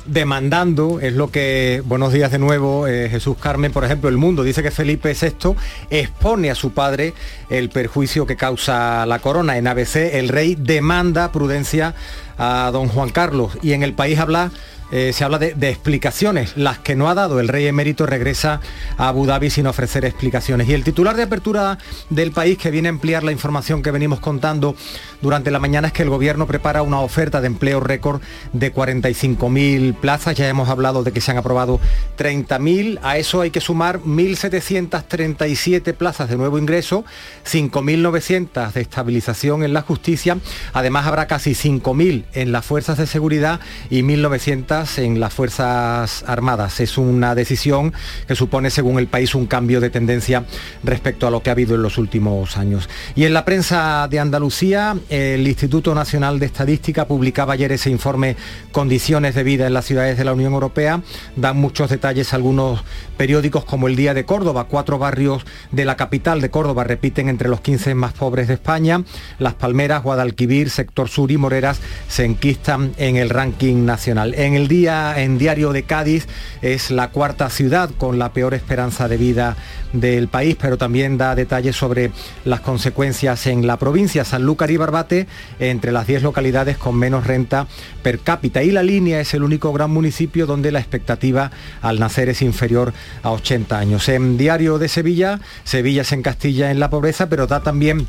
[SPEAKER 12] demandando, es lo que, buenos días de nuevo, eh, Jesús Carmen, por ejemplo, El Mundo dice que Felipe VI expone a su padre el perjuicio que causa la corona. En ABC el rey demanda prudencia a don Juan Carlos. Y en el país habla... eh, se habla de, explicaciones, las que no ha dado el rey emérito regresa a Abu Dhabi sin ofrecer explicaciones. Y el titular de apertura del país que viene a ampliar la información que venimos contando durante la mañana es que el gobierno prepara una oferta de empleo récord de 45.000 plazas. Ya hemos hablado de que se han aprobado 30.000. A eso hay que sumar 1.737 plazas de nuevo ingreso, 5.900 de estabilización en la justicia. Además habrá casi 5.000 en las fuerzas de seguridad y 1.900 en las fuerzas armadas. Es una decisión que supone, según el país, un cambio de tendencia respecto a lo que ha habido en los últimos años. Y en la prensa de Andalucía, el Instituto Nacional de Estadística publicaba ayer ese informe Condiciones de vida en las ciudades de la Unión Europea. Dan muchos detalles algunos periódicos como el Día de Córdoba. Cuatro barrios de la capital de Córdoba repiten entre los 15 más pobres de España. Las Palmeras, Guadalquivir, Sector Sur y Moreras se enquistan en el ranking nacional. En el día, en Diario de Cádiz, es la cuarta ciudad con la peor esperanza de vida del país, pero también da detalles sobre las consecuencias en la provincia. Sanlúcar y Barbate, entre las 10 localidades con menos renta per cápita. Y la línea es el único gran municipio donde la expectativa al nacer es inferior a 80 años. En Diario de Sevilla, Sevilla se encastilla en la pobreza, pero da también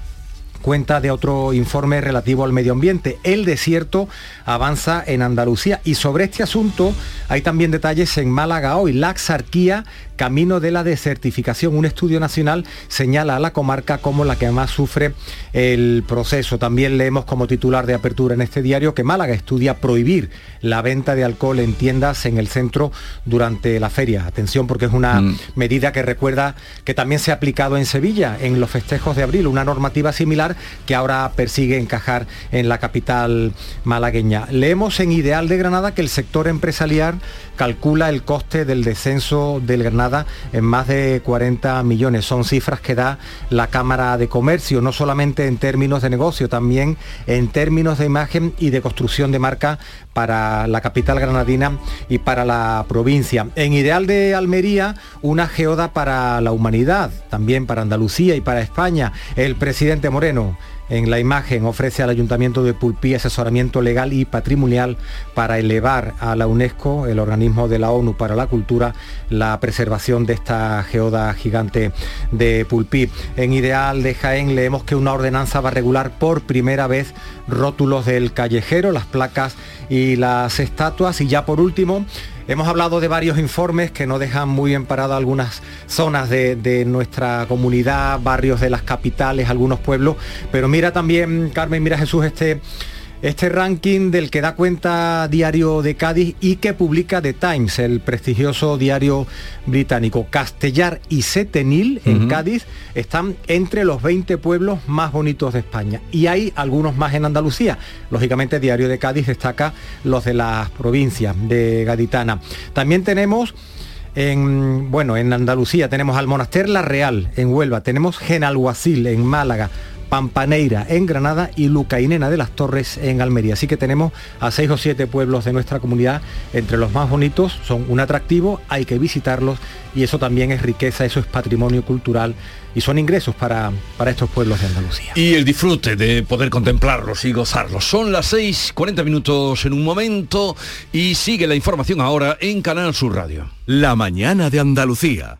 [SPEAKER 12] cuenta de otro informe relativo al medio ambiente. El desierto avanza en Andalucía y sobre este asunto hay también detalles en Málaga hoy. La Axarquía, camino de la desertificación. Un estudio nacional señala a la comarca como la que más sufre el proceso. También leemos como titular de apertura en este diario que Málaga estudia prohibir la venta de alcohol en tiendas en el centro durante la feria. Atención porque es una medida que recuerda que también se ha aplicado en Sevilla en los festejos de abril, una normativa similar que ahora persigue encajar en la capital malagueña. Leemos en Ideal de Granada que el sector empresarial calcula el coste del descenso del Granada en más de 40 millones. Son cifras que da la Cámara de Comercio, no solamente en términos de negocio, también en términos de imagen y de construcción de marca para la capital granadina y para la provincia. En Ideal de Almería, una geoda para la humanidad, también para Andalucía y para España. El presidente Moreno en la imagen ofrece al Ayuntamiento de Pulpí asesoramiento legal y patrimonial para elevar a la UNESCO, el organismo de la ONU para la cultura, la preservación de esta geoda gigante de Pulpí. En Ideal de Jaén leemos que una ordenanza va a regular por primera vez rótulos del callejero, las placas y las estatuas. Y ya por último, Hemos hablado de varios informes que no dejan muy bien parado algunas zonas de, nuestra comunidad, barrios de las capitales, algunos pueblos, pero mira también, Carmen, mira Jesús, este este ranking del que da cuenta Diario de Cádiz y que publica The Times, el prestigioso diario británico. Castellar y Setenil, en Cádiz, están entre los 20 pueblos más bonitos de España. Y hay algunos más en Andalucía. Lógicamente, Diario de Cádiz destaca los de las provincias de Gaditana. También tenemos... En, bueno, en Andalucía tenemos al Monaster La Real, en Huelva, tenemos Genalguacil, en Málaga, Pampaneira en Granada y Lucainena de las Torres en Almería. Así que tenemos a seis o siete pueblos de nuestra comunidad entre los más bonitos, son un atractivo, hay que visitarlos y eso también es riqueza, eso es patrimonio cultural y son ingresos para, para estos pueblos de Andalucía.
[SPEAKER 1] Y el disfrute de poder contemplarlos y gozarlos. Son las 6, 40 minutos en un momento y sigue la información ahora en Canal Sur Radio.
[SPEAKER 24] La mañana de Andalucía.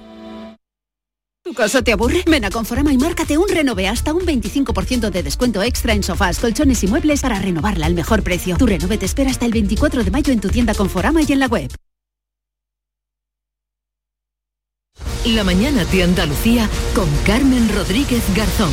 [SPEAKER 25] ¿Tu casa te aburre? Ven a Conforama y márcate un renove hasta un 25% de descuento extra en sofás, colchones y muebles para renovarla al mejor precio. Tu renove te espera hasta el 24 de mayo en tu tienda Conforama y en la web.
[SPEAKER 2] La mañana de Andalucía con Carmen Rodríguez Garzón.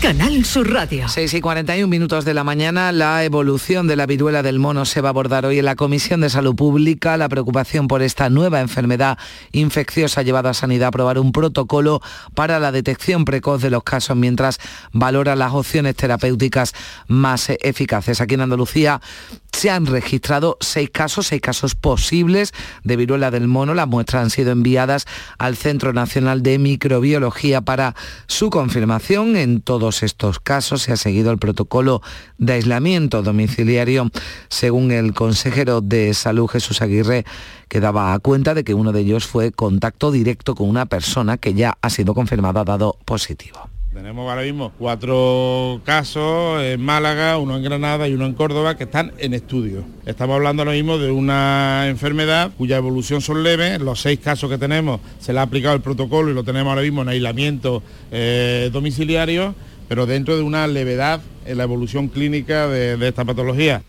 [SPEAKER 2] Canal Sur Radio.
[SPEAKER 3] 6 y 41 minutos de la mañana, la evolución de la viruela del mono se va a abordar hoy en la Comisión de Salud Pública. La preocupación por esta nueva enfermedad infecciosa ha llevado a Sanidad a aprobar un protocolo para la detección precoz de los casos mientras valora las opciones terapéuticas más eficaces. Aquí en Andalucía se han registrado seis casos, seis casos posibles de viruela del mono. Las muestras han sido enviadas al Centro Nacional de Microbiología para su confirmación en todos estos casos se ha seguido el protocolo de aislamiento domiciliario, según el consejero de salud Jesús Aguirre, que daba cuenta de que uno de ellos fue contacto directo con una persona que ya ha sido confirmada dado positivo.
[SPEAKER 26] Tenemos ahora mismo cuatro casos en Málaga, uno en Granada y uno en Córdoba que están en estudio. Estamos hablando ahora mismo de una enfermedad cuya evolución son leves. Los seis casos que tenemos se le ha aplicado el protocolo y lo tenemos ahora mismo en aislamiento eh, domiciliario pero dentro de una levedad en la evolución clínica de, esta patología.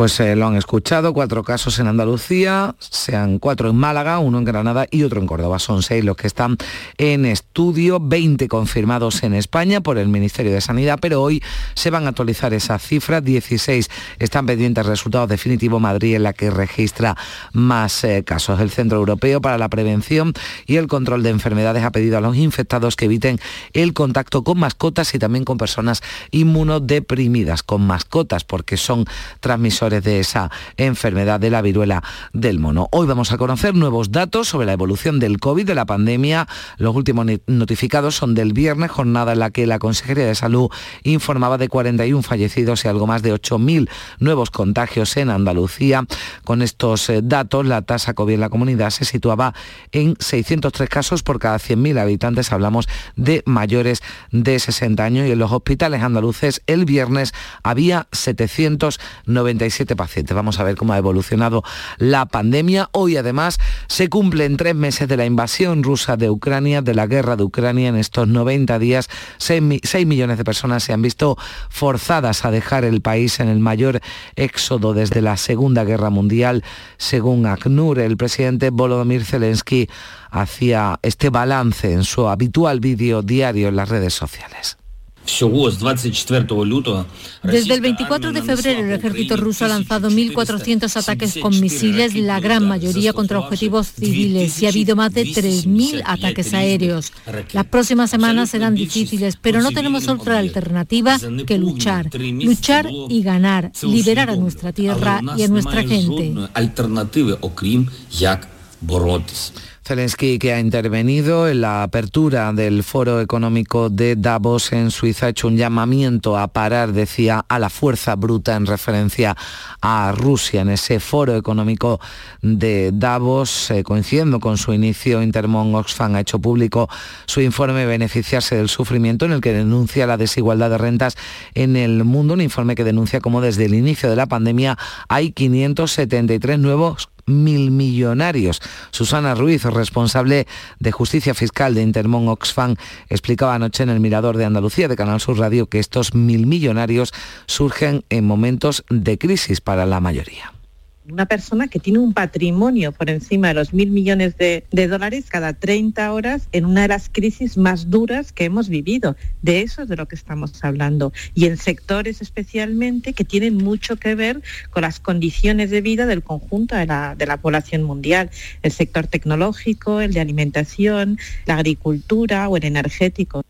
[SPEAKER 3] Pues eh, lo han escuchado, cuatro casos en Andalucía, sean cuatro en Málaga, uno en Granada y otro en Córdoba. Son seis los que están en estudio, 20 confirmados en España por el Ministerio de Sanidad, pero hoy se van a actualizar esas cifras, 16 están pendientes resultados definitivos, Madrid en la que registra más eh, casos. El Centro Europeo para la Prevención y el Control de Enfermedades ha pedido a los infectados que eviten el contacto con mascotas y también con personas inmunodeprimidas, con mascotas, porque son transmisores de esa enfermedad de la viruela del mono. Hoy vamos a conocer nuevos datos sobre la evolución del COVID, de la pandemia. Los últimos notificados son del viernes, jornada en la que la Consejería de Salud informaba de 41 fallecidos y algo más de 8.000 nuevos contagios en Andalucía. Con estos eh, datos, la tasa COVID en la comunidad se situaba en 603 casos por cada 100.000 habitantes. Hablamos de mayores de 60 años y en los hospitales andaluces el viernes había 797 pacientes. Vamos a ver cómo ha evolucionado la pandemia. Hoy además se cumplen tres meses de la invasión rusa de Ucrania, de la guerra de Ucrania. En estos 90 días, 6, millones de personas se han visto forzadas a dejar el país en el mayor éxodo desde la Segunda Guerra Mundial. Según ACNUR, el presidente Volodymyr Zelensky hacía este balance en su habitual vídeo diario en las redes sociales.
[SPEAKER 27] Desde el 24 de febrero el ejército ruso ha lanzado 1.400 ataques con misiles, la gran mayoría contra objetivos civiles y ha habido más de 3.000 ataques aéreos. Las próximas semanas serán difíciles, pero no tenemos otra alternativa que luchar. Luchar y ganar, liberar a nuestra tierra y a nuestra gente.
[SPEAKER 3] Zelensky, que ha intervenido en la apertura del Foro Económico de Davos en Suiza, ha hecho un llamamiento a parar, decía, a la fuerza bruta en referencia a Rusia. En ese Foro Económico de Davos, eh, coincidiendo con su inicio, Intermon Oxfam ha hecho público su informe Beneficiarse del Sufrimiento, en el que denuncia la desigualdad de rentas en el mundo, un informe que denuncia cómo desde el inicio de la pandemia hay 573 nuevos mil millonarios. Susana Ruiz, responsable de justicia fiscal de Intermon Oxfam, explicaba anoche en el Mirador de Andalucía de Canal Sur Radio que estos mil millonarios surgen en momentos de crisis para la mayoría
[SPEAKER 28] una persona que tiene un patrimonio por encima de los mil millones de, dólares cada 30 horas en una de las crisis más duras que hemos vivido. De eso es de lo que estamos hablando. Y en sectores especialmente que tienen mucho que ver con las condiciones de vida del conjunto de la, de la población mundial. El sector tecnológico, el de alimentación, la agricultura o el energético.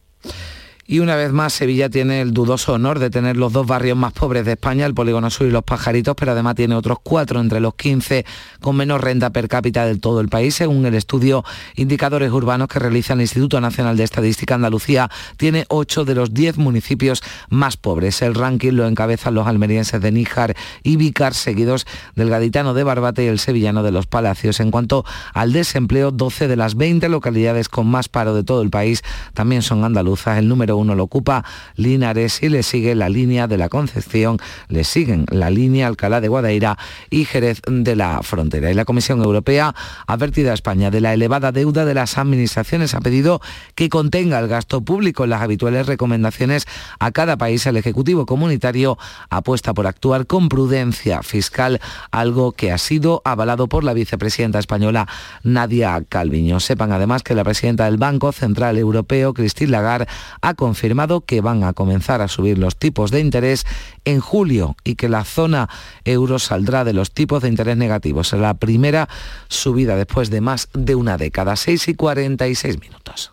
[SPEAKER 3] Y una vez más, Sevilla tiene el dudoso honor de tener los dos barrios más pobres de España, el Polígono Sur y Los Pajaritos, pero además tiene otros cuatro entre los 15 con menos renta per cápita del todo el país. Según el estudio Indicadores Urbanos que realiza el Instituto Nacional de Estadística Andalucía, tiene ocho de los diez municipios más pobres. El ranking lo encabezan los almerienses de Níjar y Vícar, seguidos del gaditano de Barbate y el sevillano de Los Palacios. En cuanto al desempleo, 12 de las 20 localidades con más paro de todo el país también son andaluzas. El número uno lo ocupa Linares y le sigue la línea de la Concepción, le siguen la línea Alcalá de Guadaira y Jerez de la Frontera. Y la Comisión Europea ha advertido a España de la elevada deuda de las administraciones. Ha pedido que contenga el gasto público en las habituales recomendaciones a cada país. El Ejecutivo Comunitario apuesta por actuar con prudencia fiscal, algo que ha sido avalado por la vicepresidenta española Nadia Calviño. Sepan además que la presidenta del Banco Central Europeo, Christine Lagarde, ha confirmado que van a comenzar a subir los tipos de interés en julio y que la zona euro saldrá de los tipos de interés negativos. La primera subida después de más de una década, 6 y 46 minutos.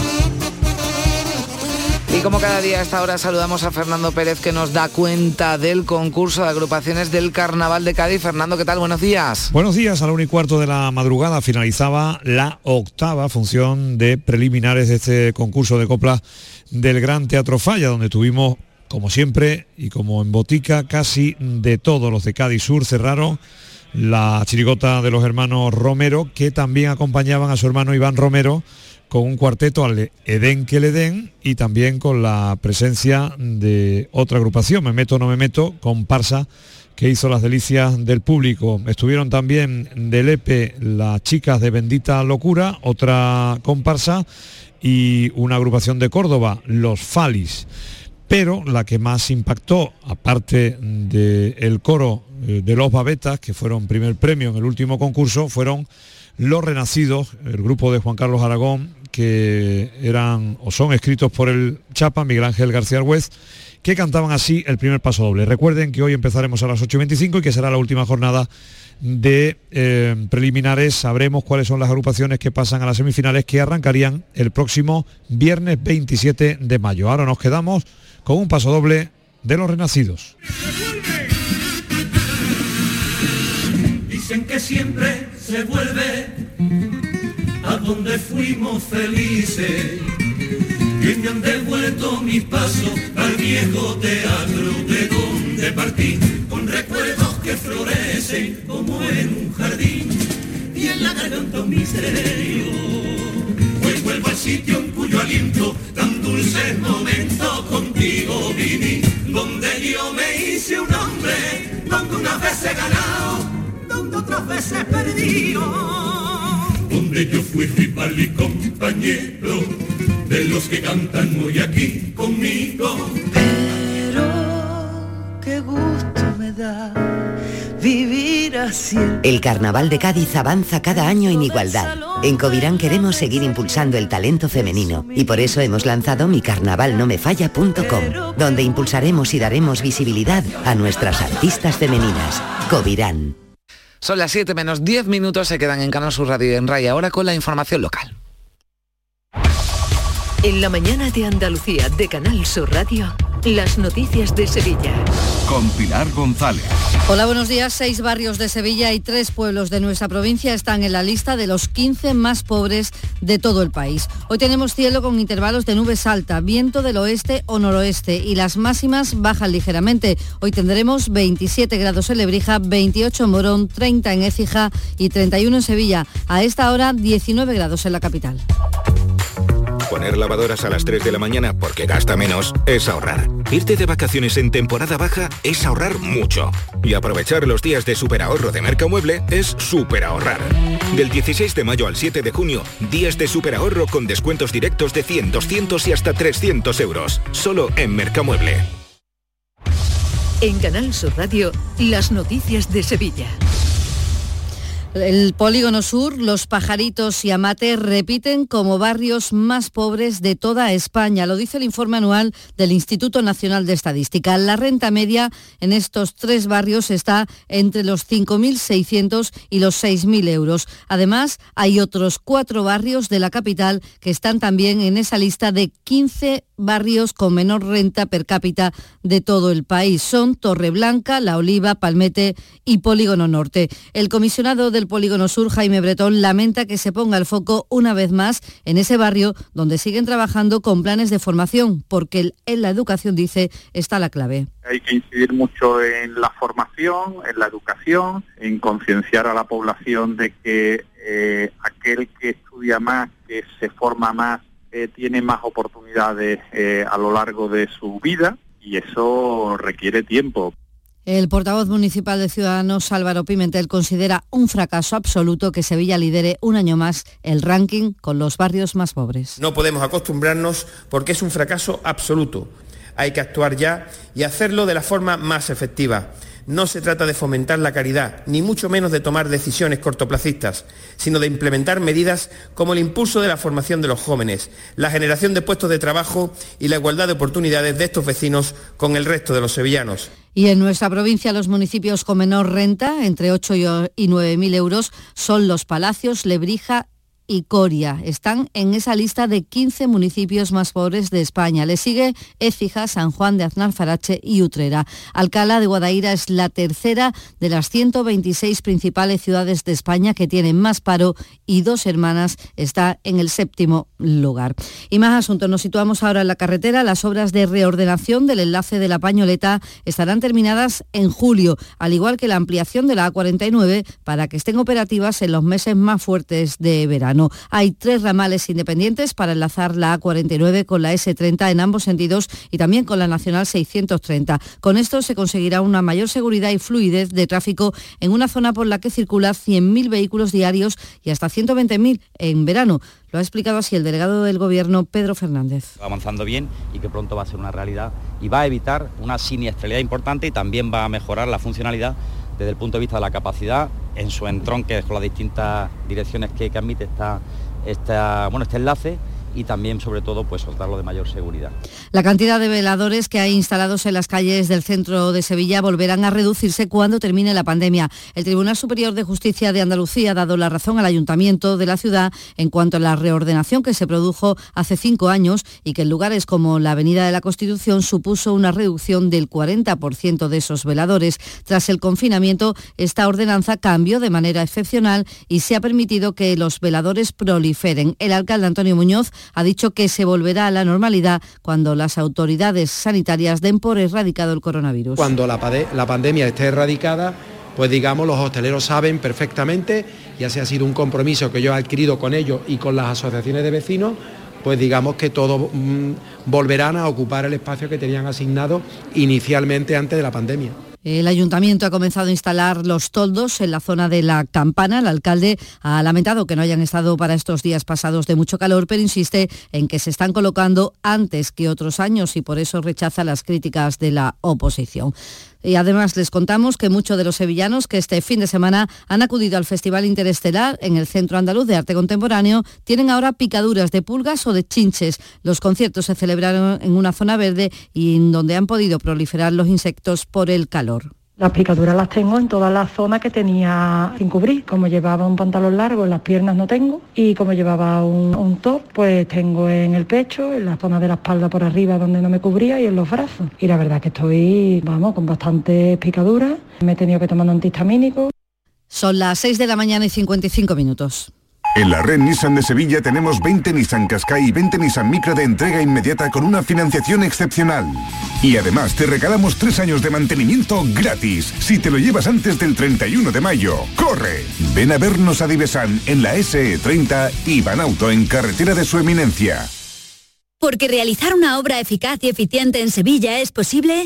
[SPEAKER 3] Y como cada día a esta hora saludamos a Fernando Pérez que nos da cuenta del concurso de agrupaciones del Carnaval de Cádiz. Fernando, ¿qué tal? Buenos días.
[SPEAKER 29] Buenos días, a la 1 y cuarto de la madrugada finalizaba la octava función de preliminares de este concurso de copla del Gran Teatro Falla, donde tuvimos, como siempre, y como en botica, casi de todos los de Cádiz Sur cerraron la chirigota de los hermanos Romero, que también acompañaban a su hermano Iván Romero con un cuarteto al Edén que le den y también con la presencia de otra agrupación, Me Meto No Me Meto, con Parsa, que hizo las delicias del público. Estuvieron también del EPE las chicas de Bendita Locura, otra comparsa, y una agrupación de Córdoba, Los Falis. Pero la que más impactó, aparte del coro eh, de los Babetas, que fueron primer premio en el último concurso, fueron los Renacidos, el grupo de Juan Carlos Aragón, que eran o son escritos por el Chapa, Miguel Ángel García Argüez, que cantaban así el primer paso doble. Recuerden que hoy empezaremos a las 8.25 y que será la última jornada de eh, preliminares. Sabremos cuáles son las agrupaciones que pasan a las semifinales que arrancarían el próximo viernes 27 de mayo. Ahora nos quedamos con un paso doble de los renacidos.
[SPEAKER 30] Donde fuimos felices, que me han devuelto mis pasos al viejo teatro de donde partí, con recuerdos que florecen como en un jardín, y en la garganta un misterio. Hoy vuelvo al sitio en cuyo aliento tan dulces momentos contigo viví, donde yo me hice un hombre, donde unas veces ganado, donde otras veces perdido donde yo fui rival y compañero de los que cantan hoy aquí conmigo.
[SPEAKER 31] Pero qué gusto me da vivir así.
[SPEAKER 32] El Carnaval de Cádiz avanza cada año en igualdad. En Covirán queremos seguir impulsando el talento femenino y por eso hemos lanzado micarnavalnomefalla.com, donde impulsaremos y daremos visibilidad a nuestras artistas femeninas. Covirán.
[SPEAKER 3] Son las 7 menos 10 minutos, se quedan en Canal Sur Radio y en RAI ahora con la información local.
[SPEAKER 2] En la mañana de Andalucía de Canal Sur Radio. Las noticias de Sevilla.
[SPEAKER 24] Con Pilar González.
[SPEAKER 33] Hola, buenos días. Seis barrios de Sevilla y tres pueblos de nuestra provincia están en la lista de los 15 más pobres de todo el país. Hoy tenemos cielo con intervalos de nubes alta, viento del oeste o noroeste y las máximas bajan ligeramente. Hoy tendremos 27 grados en Lebrija, 28 en Morón, 30 en Écija y 31 en Sevilla. A esta hora 19 grados en la capital.
[SPEAKER 34] Poner lavadoras a las 3 de la mañana porque gasta menos es ahorrar. Irte de vacaciones en temporada baja es ahorrar mucho. Y aprovechar los días de superahorro de Mercamueble es superahorrar. Del 16 de mayo al 7 de junio, días de superahorro con descuentos directos de 100, 200 y hasta 300 euros. Solo en Mercamueble.
[SPEAKER 2] En Canal Sur Radio, las noticias de Sevilla.
[SPEAKER 33] El Polígono Sur, Los Pajaritos y Amate repiten como barrios más pobres de toda España. Lo dice el informe anual del Instituto Nacional de Estadística. La renta media en estos tres barrios está entre los 5.600 y los 6.000 euros. Además, hay otros cuatro barrios de la capital que están también en esa lista de 15 barrios con menor renta per cápita de todo el país. Son Torreblanca, La Oliva, Palmete y Polígono Norte. El comisionado del Polígono Sur, Jaime Bretón, lamenta que se ponga el foco una vez más en ese barrio donde siguen trabajando con planes de formación, porque en la educación, dice, está la clave.
[SPEAKER 35] Hay que incidir mucho en la formación, en la educación, en concienciar a la población de que eh, aquel que estudia más, que se forma más, eh, tiene más oportunidades eh, a lo largo de su vida y eso requiere tiempo.
[SPEAKER 33] El portavoz municipal de Ciudadanos, Álvaro Pimentel, considera un fracaso absoluto que Sevilla lidere un año más el ranking con los barrios más pobres.
[SPEAKER 36] No podemos acostumbrarnos porque es un fracaso absoluto. Hay que actuar ya y hacerlo de la forma más efectiva no se trata de fomentar la caridad, ni mucho menos de tomar decisiones cortoplacistas, sino de implementar medidas como el impulso de la formación de los jóvenes, la generación de puestos de trabajo y la igualdad de oportunidades de estos vecinos con el resto de los sevillanos.
[SPEAKER 33] Y en nuestra provincia los municipios con menor renta, entre 8 y 9 mil euros, son Los Palacios, Lebrija y Coria. Están en esa lista de 15 municipios más pobres de España. Le sigue Écija, San Juan de Aznalfarache y Utrera. Alcalá de Guadaira es la tercera de las 126 principales ciudades de España que tienen más paro y Dos Hermanas está en el séptimo lugar. Y más asuntos. Nos situamos ahora en la carretera. Las obras de reordenación del enlace de la Pañoleta estarán terminadas en julio, al igual que la ampliación de la A49 para que estén operativas en los meses más fuertes de verano. Hay tres ramales independientes para enlazar la A49 con la S30 en ambos sentidos y también con la Nacional 630. Con esto se conseguirá una mayor seguridad y fluidez de tráfico en una zona por la que circulan 100.000 vehículos diarios y hasta 120.000 en verano. Lo ha explicado así el delegado del Gobierno, Pedro Fernández.
[SPEAKER 37] Avanzando bien y que pronto va a ser una realidad y va a evitar una siniestralidad importante y también va a mejorar la funcionalidad desde el punto de vista de la capacidad en su entronque con las distintas direcciones que, que admite esta, este enlace y también sobre todo pues dotarlo de mayor seguridad.
[SPEAKER 33] La cantidad de veladores que hay instalados en las calles del centro de Sevilla volverán a reducirse cuando termine la pandemia. El Tribunal Superior de Justicia de Andalucía ha dado la razón al ayuntamiento de la ciudad en cuanto a la reordenación que se produjo hace cinco años y que en lugares como la Avenida de la Constitución supuso una reducción del 40% de esos veladores. Tras el confinamiento, esta ordenanza cambió de manera excepcional y se ha permitido que los veladores proliferen. El alcalde Antonio Muñoz ha dicho que se volverá a la normalidad cuando las autoridades sanitarias den por erradicado el coronavirus.
[SPEAKER 38] Cuando la, pandemia esté erradicada, pues digamos, los hosteleros saben perfectamente, y así ha sido un compromiso que yo he adquirido con ellos y con las asociaciones de vecinos, pues digamos que todos mm, volverán a ocupar el espacio que tenían asignado inicialmente antes de la pandemia.
[SPEAKER 33] El ayuntamiento ha comenzado a instalar los toldos en la zona de la campana. El alcalde ha lamentado que no hayan estado para estos días pasados de mucho calor, pero insiste en que se están colocando antes que otros años y por eso rechaza las críticas de la oposición. Y además les contamos que muchos de los sevillanos que este fin de semana han acudido al Festival Interestelar en el Centro Andaluz de Arte Contemporáneo tienen ahora picaduras de pulgas o de chinches. Los conciertos se celebraron en una zona verde y en donde han podido proliferar los insectos por el calor.
[SPEAKER 39] Las picaduras las tengo en todas las zonas que tenía sin cubrir. Como llevaba un pantalón largo, en las piernas no tengo. Y como llevaba un, top, pues tengo en el pecho, en la zona de la espalda por arriba donde no me cubría y en los brazos. Y la verdad que estoy, vamos, con bastantes picaduras. Me he tenido que tomar un antihistamínico.
[SPEAKER 33] Son las 6 de la mañana y 55 minutos.
[SPEAKER 36] En la red Nissan de Sevilla tenemos 20 Nissan Qashqai y 20 Nissan Micra de entrega inmediata con una financiación excepcional. Y además te regalamos 3 años de mantenimiento gratis si te lo llevas antes del 31 de mayo. ¡Corre! Ven a vernos a Divesan en la SE30 y Banauto en carretera de su eminencia.
[SPEAKER 29] Porque realizar una obra eficaz y eficiente en Sevilla es posible.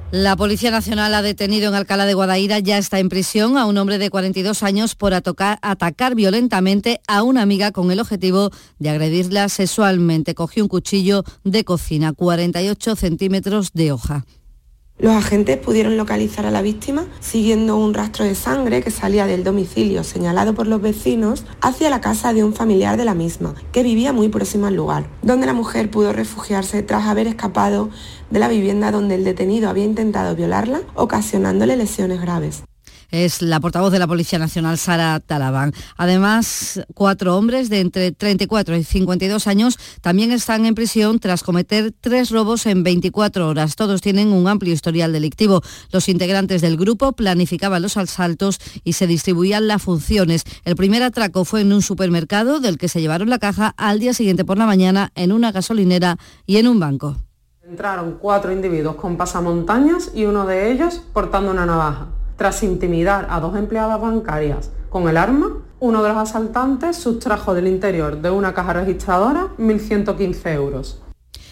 [SPEAKER 33] La Policía Nacional ha detenido en Alcalá de Guadaira, ya está en prisión, a un hombre de 42 años por atacar violentamente a una amiga con el objetivo de agredirla sexualmente. Cogió un cuchillo de cocina, 48 centímetros de hoja.
[SPEAKER 17] Los agentes pudieron localizar a la víctima siguiendo un rastro de sangre que salía del domicilio señalado por los vecinos hacia la casa de un familiar de la misma, que vivía muy próximo al lugar, donde la mujer pudo refugiarse tras haber escapado de la vivienda donde el detenido había intentado violarla, ocasionándole lesiones graves
[SPEAKER 33] es la portavoz de la Policía Nacional, Sara Talabán. Además, cuatro hombres de entre 34 y 52 años también están en prisión tras cometer tres robos en 24 horas. Todos tienen un amplio historial delictivo. Los integrantes del grupo planificaban los asaltos y se distribuían las funciones. El primer atraco fue en un supermercado del que se llevaron la caja al día siguiente por la mañana en una gasolinera y en un banco.
[SPEAKER 40] Entraron cuatro individuos con pasamontañas y uno de ellos portando una navaja. Tras intimidar a dos empleadas bancarias con el arma, uno de los asaltantes sustrajo del interior de una caja registradora 1.115 euros.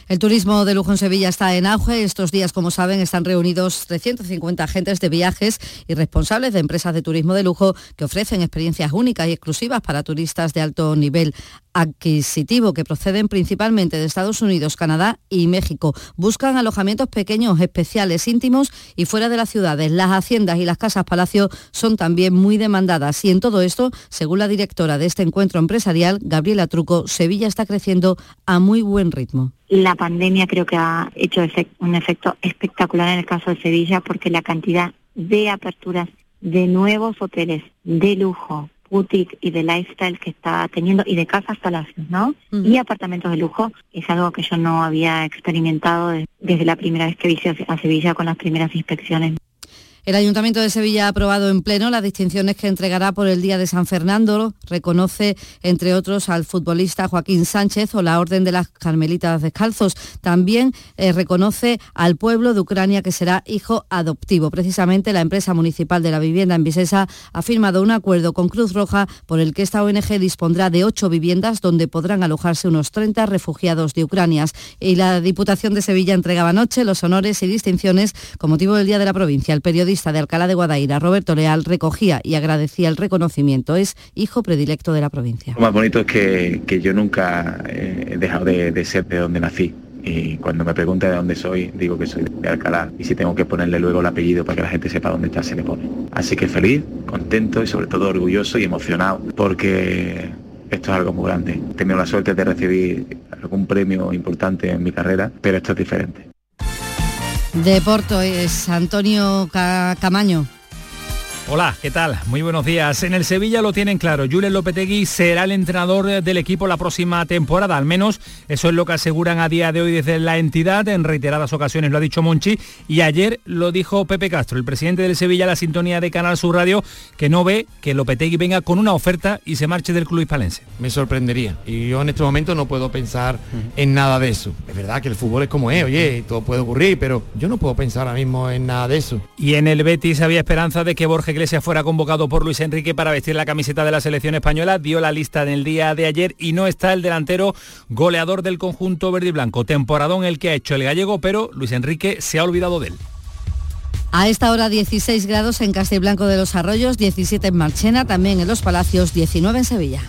[SPEAKER 33] El turismo de lujo en Sevilla está en auge. Estos días, como saben, están reunidos 350 agentes de viajes y responsables de empresas de turismo de lujo que ofrecen experiencias únicas y exclusivas para turistas de alto nivel adquisitivo que proceden principalmente de Estados Unidos, Canadá y México. Buscan alojamientos pequeños, especiales, íntimos y fuera de las ciudades. Las haciendas y las casas palacio son también muy demandadas y en todo esto, según la directora de este encuentro empresarial, Gabriela Truco, Sevilla está creciendo a muy buen ritmo.
[SPEAKER 39] La pandemia creo que ha hecho un efecto espectacular en el caso de Sevilla porque la cantidad de aperturas de nuevos hoteles de lujo boutique y de lifestyle que está teniendo y de casas palacios, ¿no? Y apartamentos de lujo es algo que yo no había experimentado desde la primera vez que visité a Sevilla con las primeras inspecciones.
[SPEAKER 33] El Ayuntamiento de Sevilla ha aprobado en pleno las distinciones que entregará por el Día de San Fernando. Reconoce, entre otros, al futbolista Joaquín Sánchez o la Orden de las Carmelitas Descalzos. También eh, reconoce al pueblo de Ucrania que será hijo adoptivo. Precisamente la empresa municipal de la vivienda en Visesa ha firmado un acuerdo con Cruz Roja por el que esta ONG dispondrá de ocho viviendas donde podrán alojarse unos 30 refugiados de Ucrania. Y la Diputación de Sevilla entregaba anoche los honores y distinciones con motivo del Día de la Provincia. El de Alcalá de Guadaira, Roberto Leal, recogía y agradecía el reconocimiento. Es hijo predilecto de la provincia.
[SPEAKER 36] Lo más bonito es que, yo nunca he dejado de, ser de donde nací. Y cuando me pregunta de dónde soy, digo que soy de Alcalá. Y si tengo que ponerle luego el apellido para que la gente sepa dónde está, se le pone. Así que feliz, contento y sobre todo orgulloso y emocionado porque esto es algo muy grande. He tenido la suerte de recibir algún premio importante en mi carrera, pero esto es diferente.
[SPEAKER 33] De Porto es Antonio Camaño.
[SPEAKER 21] Hola, ¿qué tal? Muy buenos días. En el Sevilla lo tienen claro. Julen Lopetegui será el entrenador del equipo la próxima temporada. Al menos eso es lo que aseguran a día de hoy desde la entidad. En reiteradas ocasiones lo ha dicho Monchi. Y ayer lo dijo Pepe Castro, el presidente del Sevilla, la sintonía de Canal Sur Radio, que no ve que Lopetegui venga con una oferta y se marche del club hispalense.
[SPEAKER 38] Me sorprendería. Y yo en este momento no puedo pensar en nada de eso. Es verdad que el fútbol es como es, oye, todo puede ocurrir, pero yo no puedo pensar ahora mismo en nada de eso.
[SPEAKER 21] Y en el Betis había esperanza de que Borja Iglesias fuera convocado por Luis Enrique para vestir la camiseta de la selección española, dio la lista en el día de ayer y no está el delantero goleador del conjunto verde y blanco. Temporadón el que ha hecho el gallego, pero Luis Enrique se ha olvidado de él.
[SPEAKER 33] A esta hora 16 grados en Castilblanco de los Arroyos, 17 en Marchena, también en Los Palacios, 19 en Sevilla.